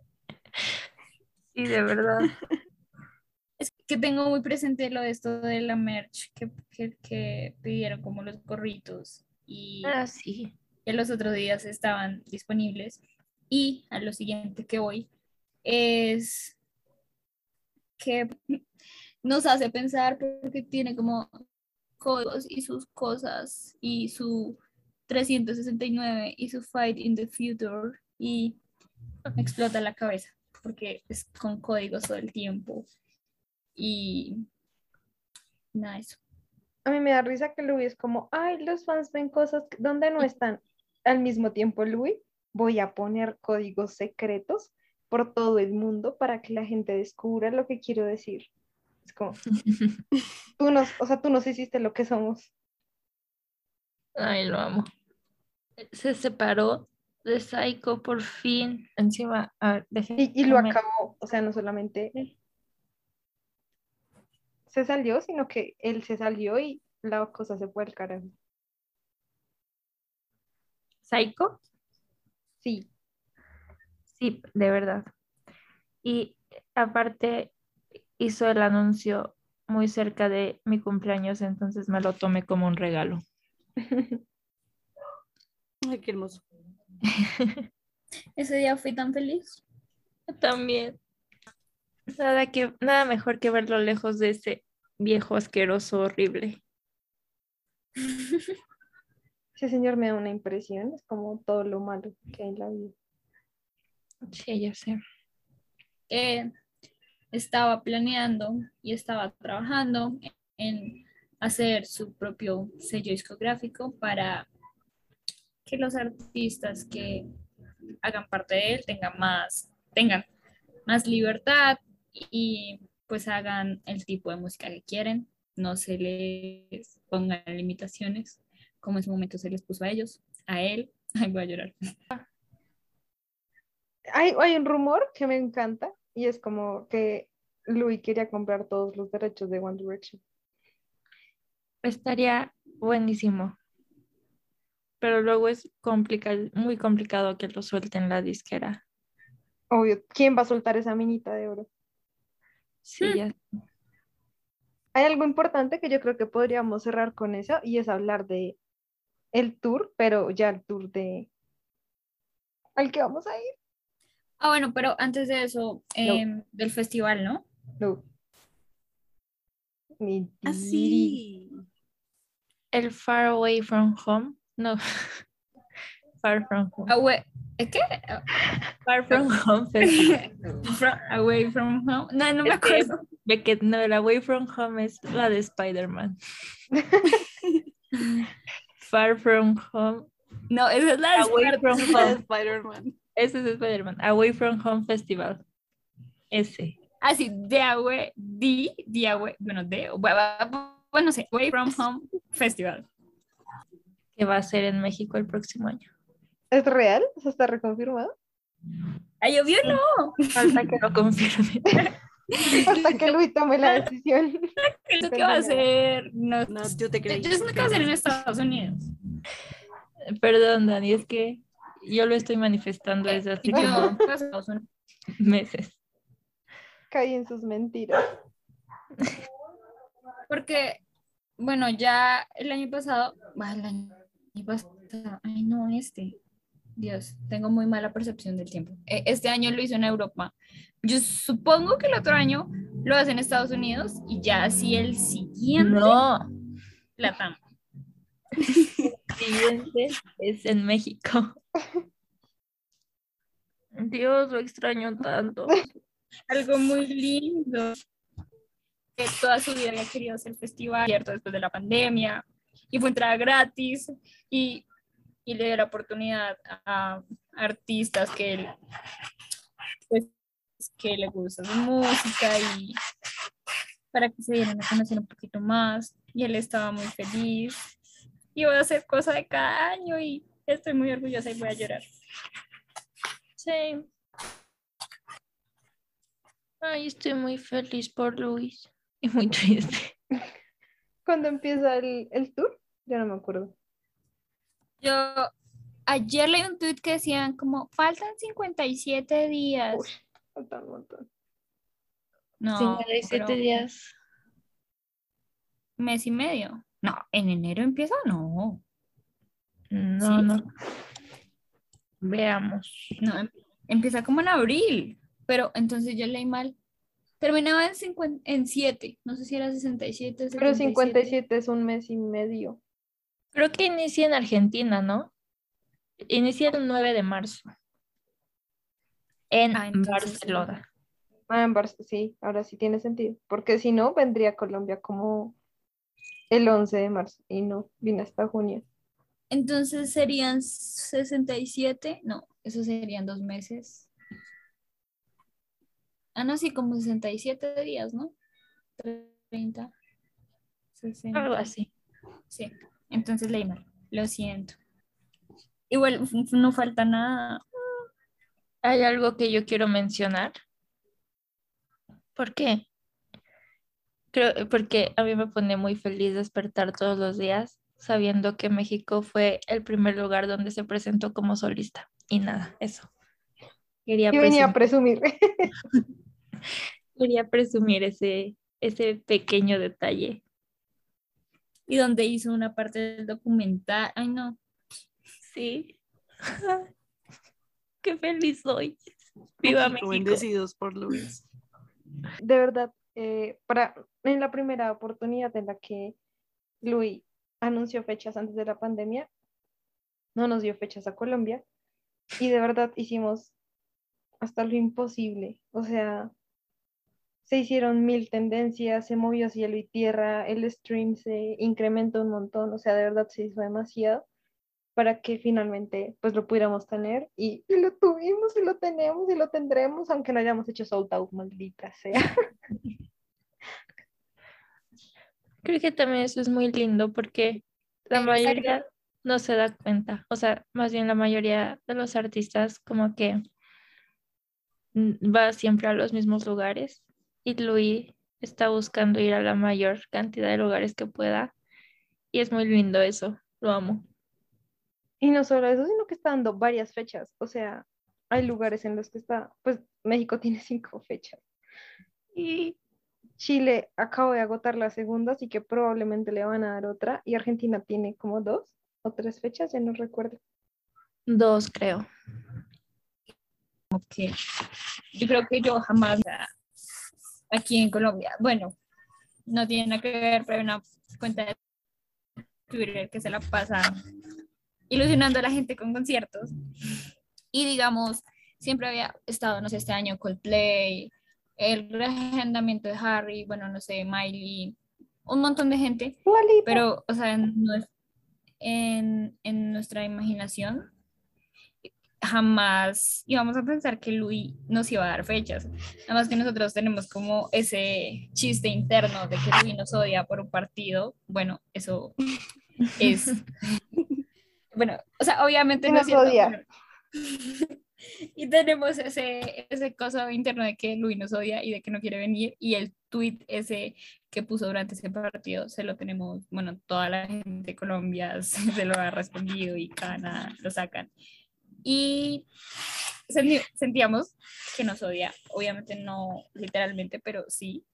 Sí, de verdad.
es que tengo muy presente lo de esto de la merch que, que, que pidieron como los gorritos y
Ah, sí.
que los otros días estaban disponibles. Y a lo siguiente que voy es que nos hace pensar porque tiene como códigos y sus cosas y su 369 y su Fight in the Future y me explota la cabeza porque es con códigos todo el tiempo y nada eso.
A mí me da risa que Louis es como, ay, los fans ven cosas donde no están. Al mismo tiempo, Louis, voy a poner códigos secretos por todo el mundo para que la gente descubra lo que quiero decir. Es como, [laughs] tú nos, o sea, tú nos hiciste lo que somos.
Ay, lo amo. Se separó de Psycho por fin. Encima, a ver, déjenme-
Y, y lo acabó, o sea, no solamente se salió, sino que él se salió y la cosa se fue al carajo.
Psycho,
Sí,
sí, de verdad. Y aparte hizo el anuncio muy cerca de mi cumpleaños, entonces me lo tomé como un regalo. [laughs]
Ay, qué hermoso. [laughs]
Ese día fui tan feliz.
También. Nada, que, nada mejor que verlo lejos de ese viejo asqueroso horrible. [laughs]
Ese señor me da una impresión, es como todo lo malo que hay en la vida.
Sí, ya sé.
Eh, estaba planeando y estaba trabajando en hacer su propio sello discográfico para que los artistas que hagan parte de él tengan más, tengan más libertad y pues hagan el tipo de música que quieren, no se les pongan limitaciones como en su momento se les puso a ellos, a él. [laughs] Ay, voy a llorar.
Hay, hay un rumor que me encanta y es como que Louis quería comprar todos los derechos de One Direction.
Estaría buenísimo. Pero luego es complicado, muy complicado que lo suelten la disquera.
Obvio, ¿quién va a soltar esa minita de oro?
Sí, ya.
Hay algo importante que yo creo que podríamos cerrar con eso y es hablar de el tour, pero ya el tour de al que vamos a ir.
Ah, bueno, pero antes de eso, em, del festival, ¿no?
No.
Así.
El Far Away from Home. No. [laughs] Far from Home.
Away, ¿eh, ¿Qué?
Far from Home Festival. [laughs]
From- away from home. No, no me
Es que-
acuerdo.
De que no, el Away from Home es la de Spider-Man. [laughs] Far from Home.
No, esa es la de
Away
Spider-
from
La de
Home.
Spider-Man.
Ese es Spider-Man. Away from Home Festival. Ese.
Ah, sí, de away, de, de away, bueno, de, bueno, no sé, Away from Home Festival.
Que va a ser en México el próximo año.
¿Es real? ¿Eso está reconfirmado?
Ay, obvio no.
Falta que lo confirme. [laughs]
Hasta que Luis tome la decisión.
Creo que va a ser, no,
No, yo te
yo,
creí.
yo siento que va a ser en Estados Unidos.
Perdón, Dani, es que yo lo estoy manifestando desde hace como meses.
Caí en sus mentiras.
Porque, bueno, ya el año pasado, el año pasado, ay no, este, Dios, tengo muy mala percepción del tiempo. Eh, Este año lo hizo en Europa. Yo supongo que el otro año lo hace en Estados Unidos y ya así el siguiente,
No,
Latam.
siguiente es en México. Dios, lo extraño tanto. [laughs]
Algo muy lindo. Que toda su vida había querido hacer festival, abierto después de la pandemia, y fue entrada gratis, y, y le dio la oportunidad a artistas que pues, que le gusta su música y para que se dieran a conocer un poquito más. Y él estaba muy feliz. Y voy a hacer cosas de cada año y estoy muy orgullosa y voy a llorar.
Sí. Ay, estoy muy feliz por Luis [laughs] y muy triste.
¿Cuándo empieza el, el tour? Ya no me acuerdo.
Yo ayer leí un tweet que decían como faltan 57 días.
Uy, falta un montón.
No,
57
pero
días.
mes y medio. No, en enero empieza, no.
No,
¿Sí?
no. Veamos.
No, em- empieza como en abril. Pero entonces yo leí mal. Terminaba en, 50 en 7. No sé si era 67.
Pero
77.
57 es un mes y medio.
Creo que inicia en Argentina, ¿no? Inicia el 9 de marzo. En
Ah, entonces.
Barcelona.
Ah, en Bar- sí, ahora sí tiene sentido. Porque si no, vendría a Colombia como el 11 de marzo. Y no, viene hasta junio.
Entonces serían 67. No, eso serían dos meses. Ah, no, sí, como 67 días, ¿no? 30. 60.
Algo así.
Sí, entonces leí mal. Lo siento. Igual no falta nada.
Hay algo que yo quiero mencionar. ¿Por qué? Creo, porque a mí me pone muy feliz despertar todos los días sabiendo que México fue el primer lugar donde se presentó como solista. Y nada, eso. Quería
Y venía a
presumir,
presumir. [laughs]
quería presumir ese, ese pequeño detalle.
Y donde hizo una parte del documental. Ay, no.
Sí. [laughs] Qué feliz soy. Viva
México,
México.
Bendecidos por Luis.
De verdad, eh, para, en la primera oportunidad en la que Luis anunció fechas antes de la pandemia, no nos dio fechas a Colombia y de verdad hicimos hasta lo imposible. O sea, se hicieron mil tendencias, se movió cielo y tierra, el stream se incrementó un montón, o sea, de verdad se hizo demasiado para que finalmente pues lo pudiéramos tener y, y lo tuvimos y lo tenemos y lo tendremos, aunque no hayamos hecho sold out, maldita sea. [laughs]
Creo que también eso es muy lindo porque la mayoría no se da cuenta. O sea, más bien la mayoría de los artistas como que va siempre a los mismos lugares y Louis está buscando ir a la mayor cantidad de lugares que pueda. Y es muy lindo eso. Lo amo.
Y no solo eso, sino que está dando varias fechas. O sea, hay lugares en los que está, pues México tiene cinco fechas.
Y
Chile acabo de agotar la segunda, así que probablemente le van a dar otra. Y Argentina tiene como dos o tres fechas, ya no recuerdo.
dos, creo.
que yo creo que yo jamás aquí en Colombia, bueno, no tiene nada que ver, pero una cuenta de Twitter que se la pasa ilusionando a la gente con conciertos. Y digamos, siempre había estado, no sé, este año Coldplay, el reagendamiento de Harry, bueno, no sé, Miley, un montón de gente, pero, o sea, en, nues- en, en nuestra imaginación jamás íbamos a pensar que Louis nos iba a dar fechas. Nada más que nosotros tenemos como ese chiste interno de que Louis nos odia por un partido. Bueno, eso es... [laughs] Bueno, o sea, obviamente no es cierto.
odia.
pero- [laughs] Y tenemos ese, ese coso interno de que Louis nos odia y de que no quiere venir. Y el tweet ese que puso durante ese partido se lo tenemos, bueno, toda la gente de Colombia [laughs] se lo ha respondido y Cana lo sacan. Y sentíamos que nos odia, obviamente no literalmente, pero sí.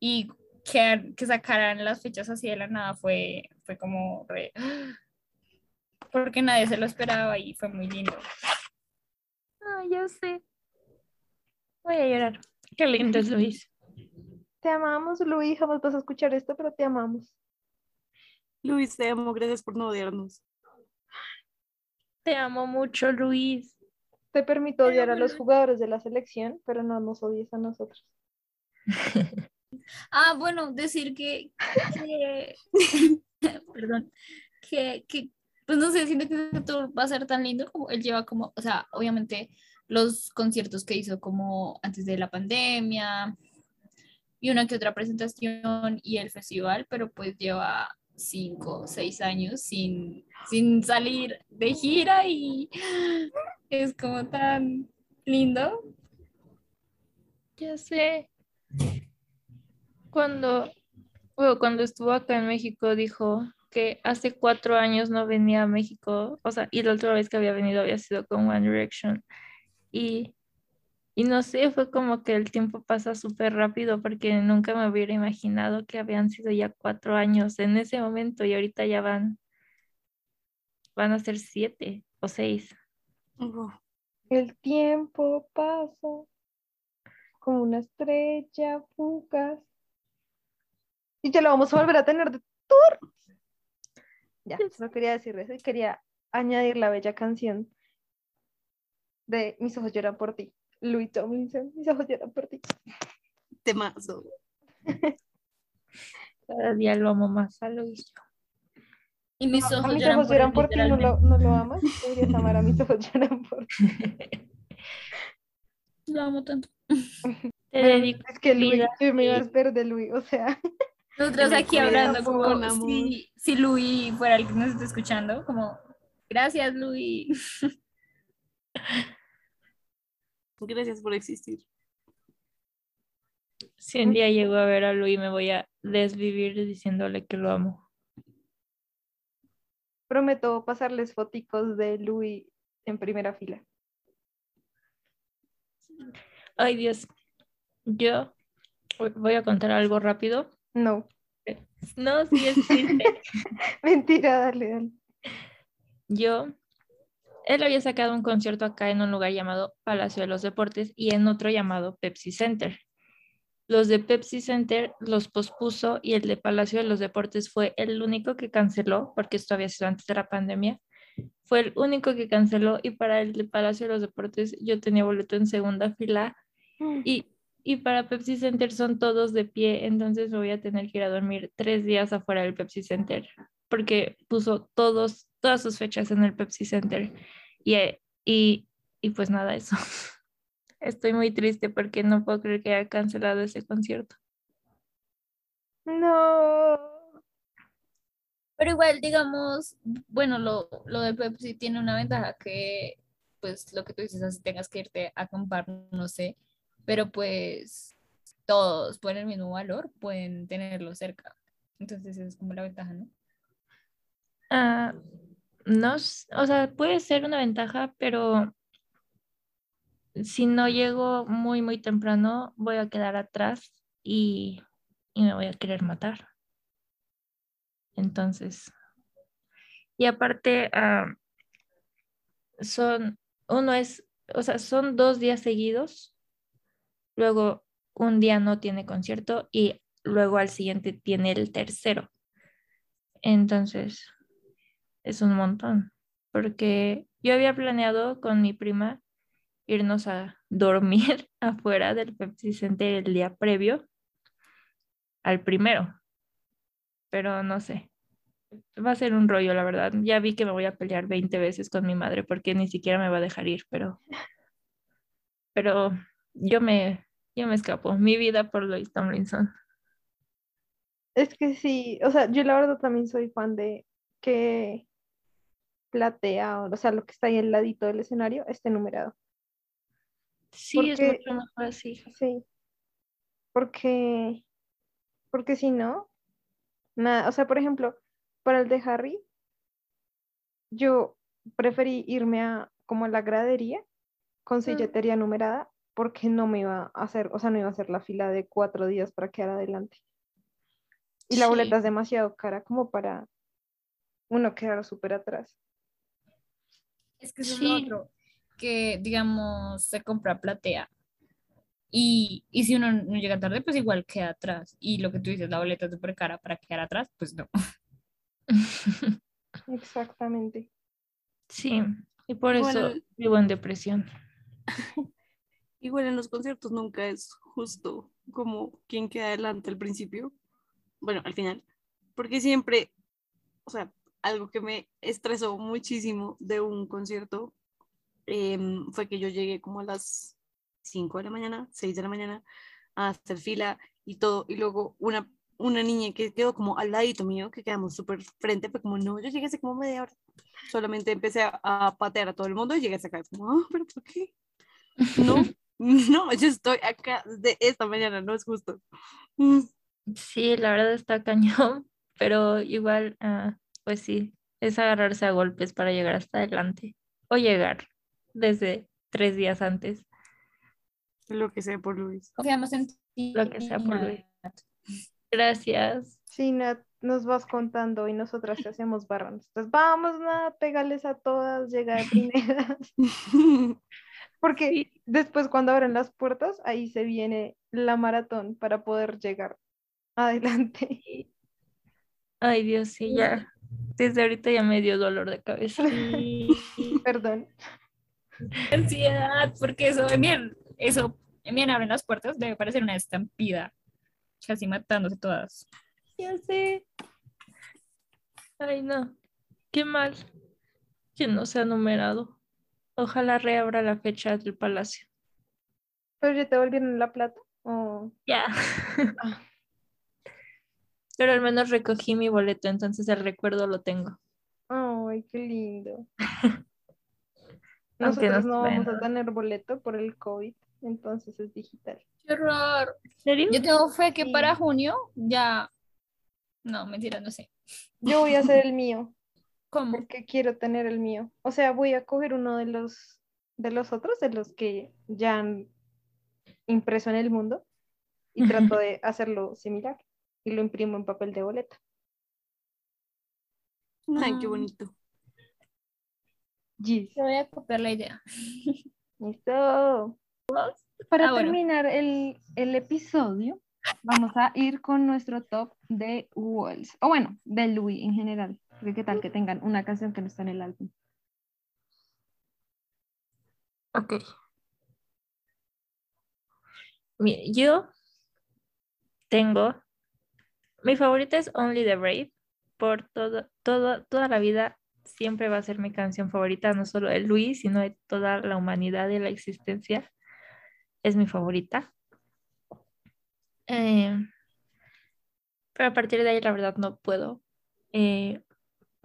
Y que, que sacaran las fechas así de la nada fue, fue como re- [gasps] porque nadie se lo esperaba y fue muy lindo.
Ah, ya sé. Voy a llorar. Qué lindo es [laughs] Luis.
Te amamos, Luis. Jamás vas a escuchar esto, pero te amamos.
Luis, te amo, gracias por no odiarnos.
Te amo mucho, Luis.
Te permito odiar a los jugadores de la selección, pero no nos odies a nosotros. [laughs]
Ah, bueno, decir que, que- [laughs] perdón, que, que, pues no sé, siento que ese tour va a ser tan lindo como él lleva como, o sea, obviamente los conciertos que hizo como antes de la pandemia y una que otra presentación y el festival, pero pues lleva cinco, seis años sin, sin salir de gira y [gasps] es como tan lindo.
Ya sé. Cuando, cuando estuvo acá en México dijo que hace cuatro años no venía a México, o sea, y la última vez que había venido había sido con One Direction. Y, y no sé, fue como que el tiempo pasa súper rápido porque nunca me hubiera imaginado que habían sido ya cuatro años en ese momento y ahorita ya van, van a ser siete o seis.
El tiempo pasa como una estrella fugaz. Y ya lo vamos a volver a tener de tour. Ya, no quería decir eso y quería añadir la bella canción de Mis ojos lloran por ti. Louis Tomlinson, Mis ojos lloran por ti.
temazo. [laughs]
Cada día lo amo más a Luis.
Y mis
A
ojos
mis
lloran
ojos lloran por ti, ¿no lo, no lo amas? Deberías amar a mis ojos lloran por ti. [laughs]
Lo amo tanto. [laughs]
Te dedico
es que Luis,
vida,
yo me iba a de Luis, o sea,
Nosotros aquí hablando
con
como
amor.
si, si Luis fuera el que nos está escuchando, como gracias Luis. [laughs]
Gracias por existir.
Si un día llego a ver a Luis, me voy a desvivir diciéndole que lo amo.
prometo pasarles foticos de Luis en primera fila.
Ay, Dios. Yo Voy a contar algo rápido.
No,
No, sí es triste. [laughs]
mentira, dale, dale.
Yo, él había sacado un concierto acá en un lugar llamado Palacio de los Deportes y en otro llamado Pepsi Center. Los de Pepsi Center los pospuso y el de Palacio de los Deportes fue el único que canceló, porque esto había sido antes de la pandemia. Fue el único que canceló y para el de Palacio de los Deportes yo tenía boleto en segunda fila y, y para Pepsi Center son todos de pie, entonces voy a tener que ir a dormir tres días afuera del Pepsi Center, porque puso todos, todas sus fechas en el Pepsi Center. Y, eh, y, y pues nada, eso. [laughs] Estoy muy triste porque no puedo creer que haya cancelado ese concierto.
No.
Pero igual, digamos, bueno, lo, lo de Pepsi tiene una ventaja que, pues, lo que tú dices, así tengas que irte a comprar, no sé, pero pues todos por el mismo valor pueden tenerlo cerca. Entonces, esa es como la ventaja, ¿no?
Ah, no, o sea, puede ser una ventaja, pero si no llego muy, muy temprano, voy a quedar atrás y, y me voy a querer matar. Entonces, y aparte, ah, son, uno es, o sea, son dos días seguidos, luego un día no tiene concierto y luego al siguiente tiene el tercero. Entonces, es un montón, porque yo había planeado con mi prima irnos a dormir [laughs] afuera del Pepsi Center el día previo al primero, pero no sé. Va a ser un rollo, la verdad. Ya vi que me voy a pelear 20 veces con mi madre porque ni siquiera me va a dejar ir, pero pero yo me yo me escapo. Mi vida por Lois Tomlinson.
Es que sí, o sea, yo la verdad también soy fan de que platea, o sea, lo que está ahí al ladito del escenario esté numerado.
Sí, es mucho mejor así.
Sí. Porque, porque si no, nada, o sea, por ejemplo, para el de Harry, yo preferí irme a como a la gradería con silletería numerada porque no me iba a hacer, o sea, no iba a hacer la fila de cuatro días para quedar adelante. Y la
Sí.
boleta es demasiado cara como para uno quedar súper atrás.
Es que eso es
Sí.
lo otro, que digamos se compra platea y, y si uno no llega tarde, pues igual queda atrás. Y lo que tú dices, la boleta es súper cara para quedar atrás, pues no. [laughs]
Exactamente.
Sí, y por
Igual-
eso vivo en depresión. [laughs]
Igual en los conciertos nunca es justo como quien queda adelante al principio, bueno, al final, porque siempre, o sea, algo que me estresó muchísimo de un concierto em, fue que yo llegué como a las 5 de la mañana, 6 de la mañana, a hacer fila y todo, y luego una, una niña que quedó como al ladito mío, que quedamos súper frente, fue como, no, yo llegué hace como media hora, solamente empecé a, a patear a todo el mundo y llegué hasta acá, como, ah, pero ¿por qué? [laughs] No, [laughs] no, yo estoy acá desde esta mañana, no es justo. Mm,
Sí, la verdad está cañón, [laughs] pero igual, ah, pues sí, es agarrarse a golpes para llegar hasta adelante o llegar desde tres días antes.
Lo que sea por Luis.
Confiamos en ti.
Lo que sea por. Luis. Gracias.
Sí, Nat, nos vas contando y nosotras te hacemos barras. Entonces, vamos, Nat, pégales a todas, llega de [laughs] primeras. Porque
Sí.
Después cuando abren las puertas, ahí se viene la maratón para poder llegar adelante.
Ay, Dios, sí, ya. Desde ahorita ya me dio dolor de cabeza. [laughs]
Perdón.
Ansiedad, porque eso, bien, eso, bien abren las puertas, debe parecer una estampida, casi matándose todas.
Ya sé. Ay, no. Qué mal que no se ha numerado. Ojalá reabra la fecha del palacio.
¿Pero ya te volvieron la plata? ¿O
Ya.
Ah.
Pero al menos recogí mi boleto, entonces el recuerdo lo tengo.
Ay, qué lindo. [laughs] Nosotros
no
no vamos a tener boleto por el COVID, entonces es digital.
¡Qué horror!
¿En serio?
Yo tengo fe que
Sí.
para junio ya... No, mentira, no sé.
Yo voy a hacer el mío,
¿Cómo?
porque quiero tener el mío. O sea, voy a coger uno de los de los otros, de los que ya han impreso en el mundo, y trato [laughs] de hacerlo similar y lo imprimo en papel de boleta.
Ay, qué
Ah.
bonito.
Gis.
Yo voy a copiar la idea. [laughs]
Listo. Para
Ah, bueno.
terminar el, el episodio, vamos a ir con nuestro top de Walls. O bueno, de Louis en general. Porque qué tal que tengan una canción que no está en el álbum.
Ok. Mire, yo tengo. Mi favorita es Only the Brave. Por todo, todo, toda la vida siempre va a ser mi canción favorita, no solo de Luis, sino de toda la humanidad y la existencia. Es mi favorita. Eh, pero a partir de ahí, la verdad, no puedo. Eh,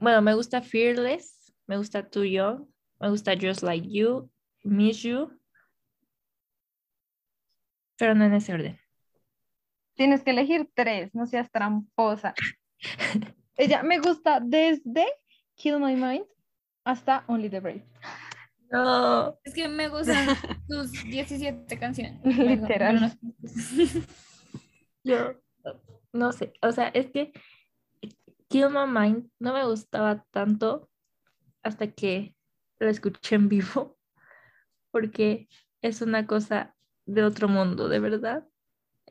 bueno, me gusta Fearless, me gusta Too Young, me gusta Just Like You, Miss You, pero no en ese orden.
Tienes que elegir tres, no seas tramposa. [laughs] Ella me gusta desde Kill My Mind hasta Only the Brave.
No,
Es que me gustan [laughs] tus 17 canciones. [laughs]
Literal.
Yo no sé, o sea, es que Kill Mind no me gustaba tanto hasta que la escuché en vivo, [laughs] porque es una cosa de otro mundo, de verdad.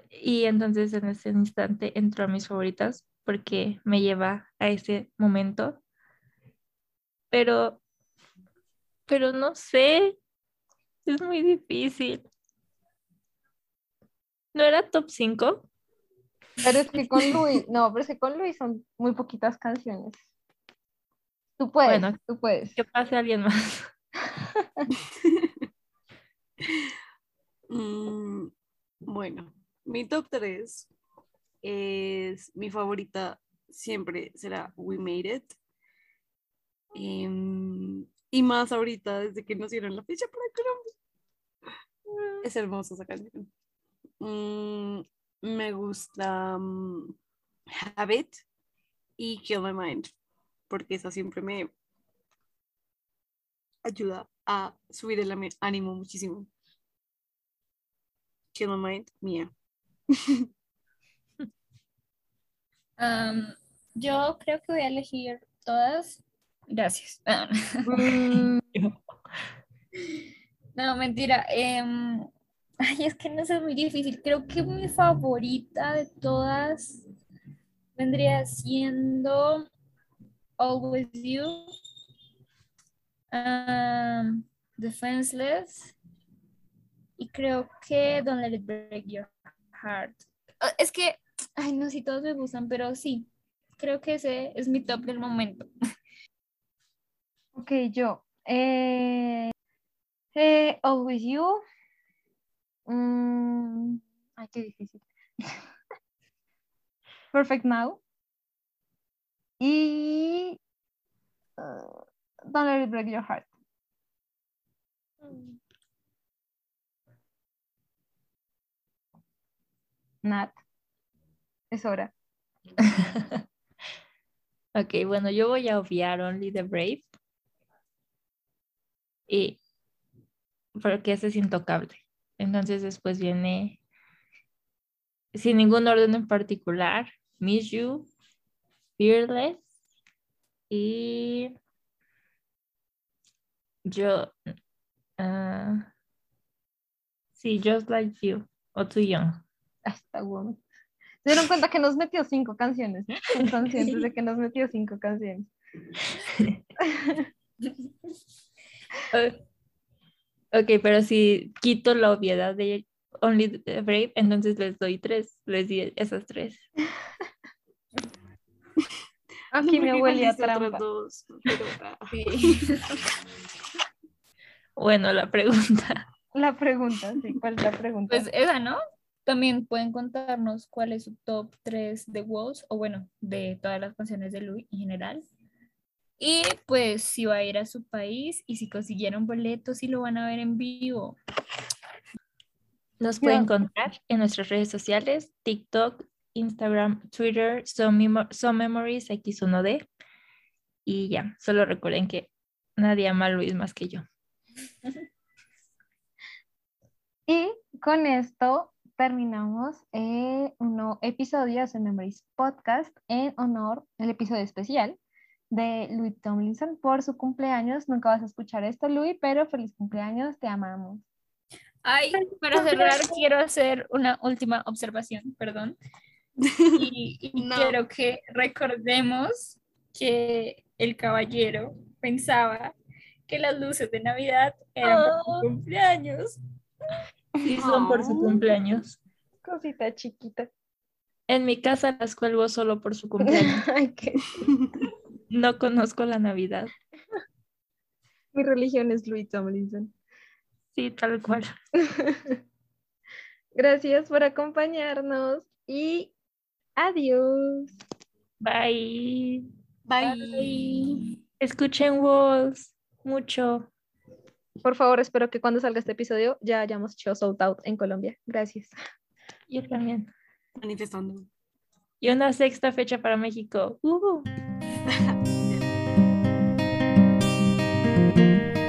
Y entonces en ese instante entró a mis favoritas porque me lleva a ese momento. Pero, pero no sé, es muy difícil. ¿No era top 5?
Pero es que con Luis, no, pero es que con Luis son muy poquitas canciones. Tú puedes,
Bueno.
tú puedes.
Que pase alguien más. [laughs]
Mm, bueno, mi top 3 es mi favorita siempre será We Made It. Em, y más ahorita, desde que nos dieron la fecha para Colombia. Es hermosa esa canción. Mm, me gusta mm, Habit y Kill My Mind, porque esa siempre me ayuda a subir el ánimo muchísimo. Kill My Mind, mía. [laughs]
Am, yo creo que voy a elegir todas. Gracias. [laughs]
Mm,
No, mentira. em, ay, es que no es muy difícil. Creo que mi favorita de todas vendría siendo Always You, um, Defenseless y creo que Don't Let It Break Your Heart. Ah, Es que, ay, no si todos me gustan, pero sí, creo que ese es mi top del momento.
ok, yo. Eh, eh, Always You. Mm, ay, qué difícil. [laughs] Perfect Now. Y uh, Don't Let It Break Your Heart. Nat. Es hora. [laughs]
Ok, bueno, yo voy a obviar Only the Brave. Y porque ese es intocable. Entonces después viene, sin ningún orden en particular, Miss You, Fearless y yo, ah, sí, Just Like You o Too Young.
Hasta woman. Se dieron cuenta que nos metió cinco canciones. Son conscientes de que nos metió cinco canciones. [laughs]
Ok, pero si quito la obviedad de Only the Brave, entonces les doy tres, les di esas tres. [laughs]
Aquí me huele a trampa.
dos, pero, [laughs]
Bueno, la pregunta.
La pregunta, sí, ¿cuál es la pregunta?
Pues esa, ¿no? También pueden contarnos cuál es su top 3 de Walls, o bueno, de todas las canciones de Louis en general. Y pues si va a ir a su país y si consiguieron boletos y lo van a ver en vivo.
Nos
Ya.
pueden encontrar en nuestras redes sociales, TikTok, Instagram, Twitter, Some, Memo- Some Memories X1D. Y ya, solo recuerden que nadie ama a Luis más que yo. [laughs]
Y con esto terminamos eh, un nuevo episodio de Memories Podcast en honor al episodio especial de Louis Tomlinson por su cumpleaños. Nunca vas a escuchar esto, Louis, pero feliz cumpleaños, te amamos.
Ay, para cerrar, quiero hacer una última observación, perdón. [laughs] Y, y
No.
quiero que recordemos que el caballero pensaba que las luces de Navidad eran por
Oh.
su cumpleaños. [laughs]
Sí, son por su
Oh.
cumpleaños.
Cosita chiquita.
En mi casa las cuelgo solo por su cumpleaños. [laughs]
Ay, qué-
No conozco la Navidad.
Mi religión es Louis Tomlinson.
Sí, tal cual. [laughs]
Gracias por acompañarnos y adiós.
Bye.
Bye.
Escuchen Walls mucho.
Por favor, espero que cuando salga este episodio ya hayamos hecho sold out en Colombia. Gracias.
Yo también.
Manifestando.
Y una sexta fecha para México. [laughs] thank you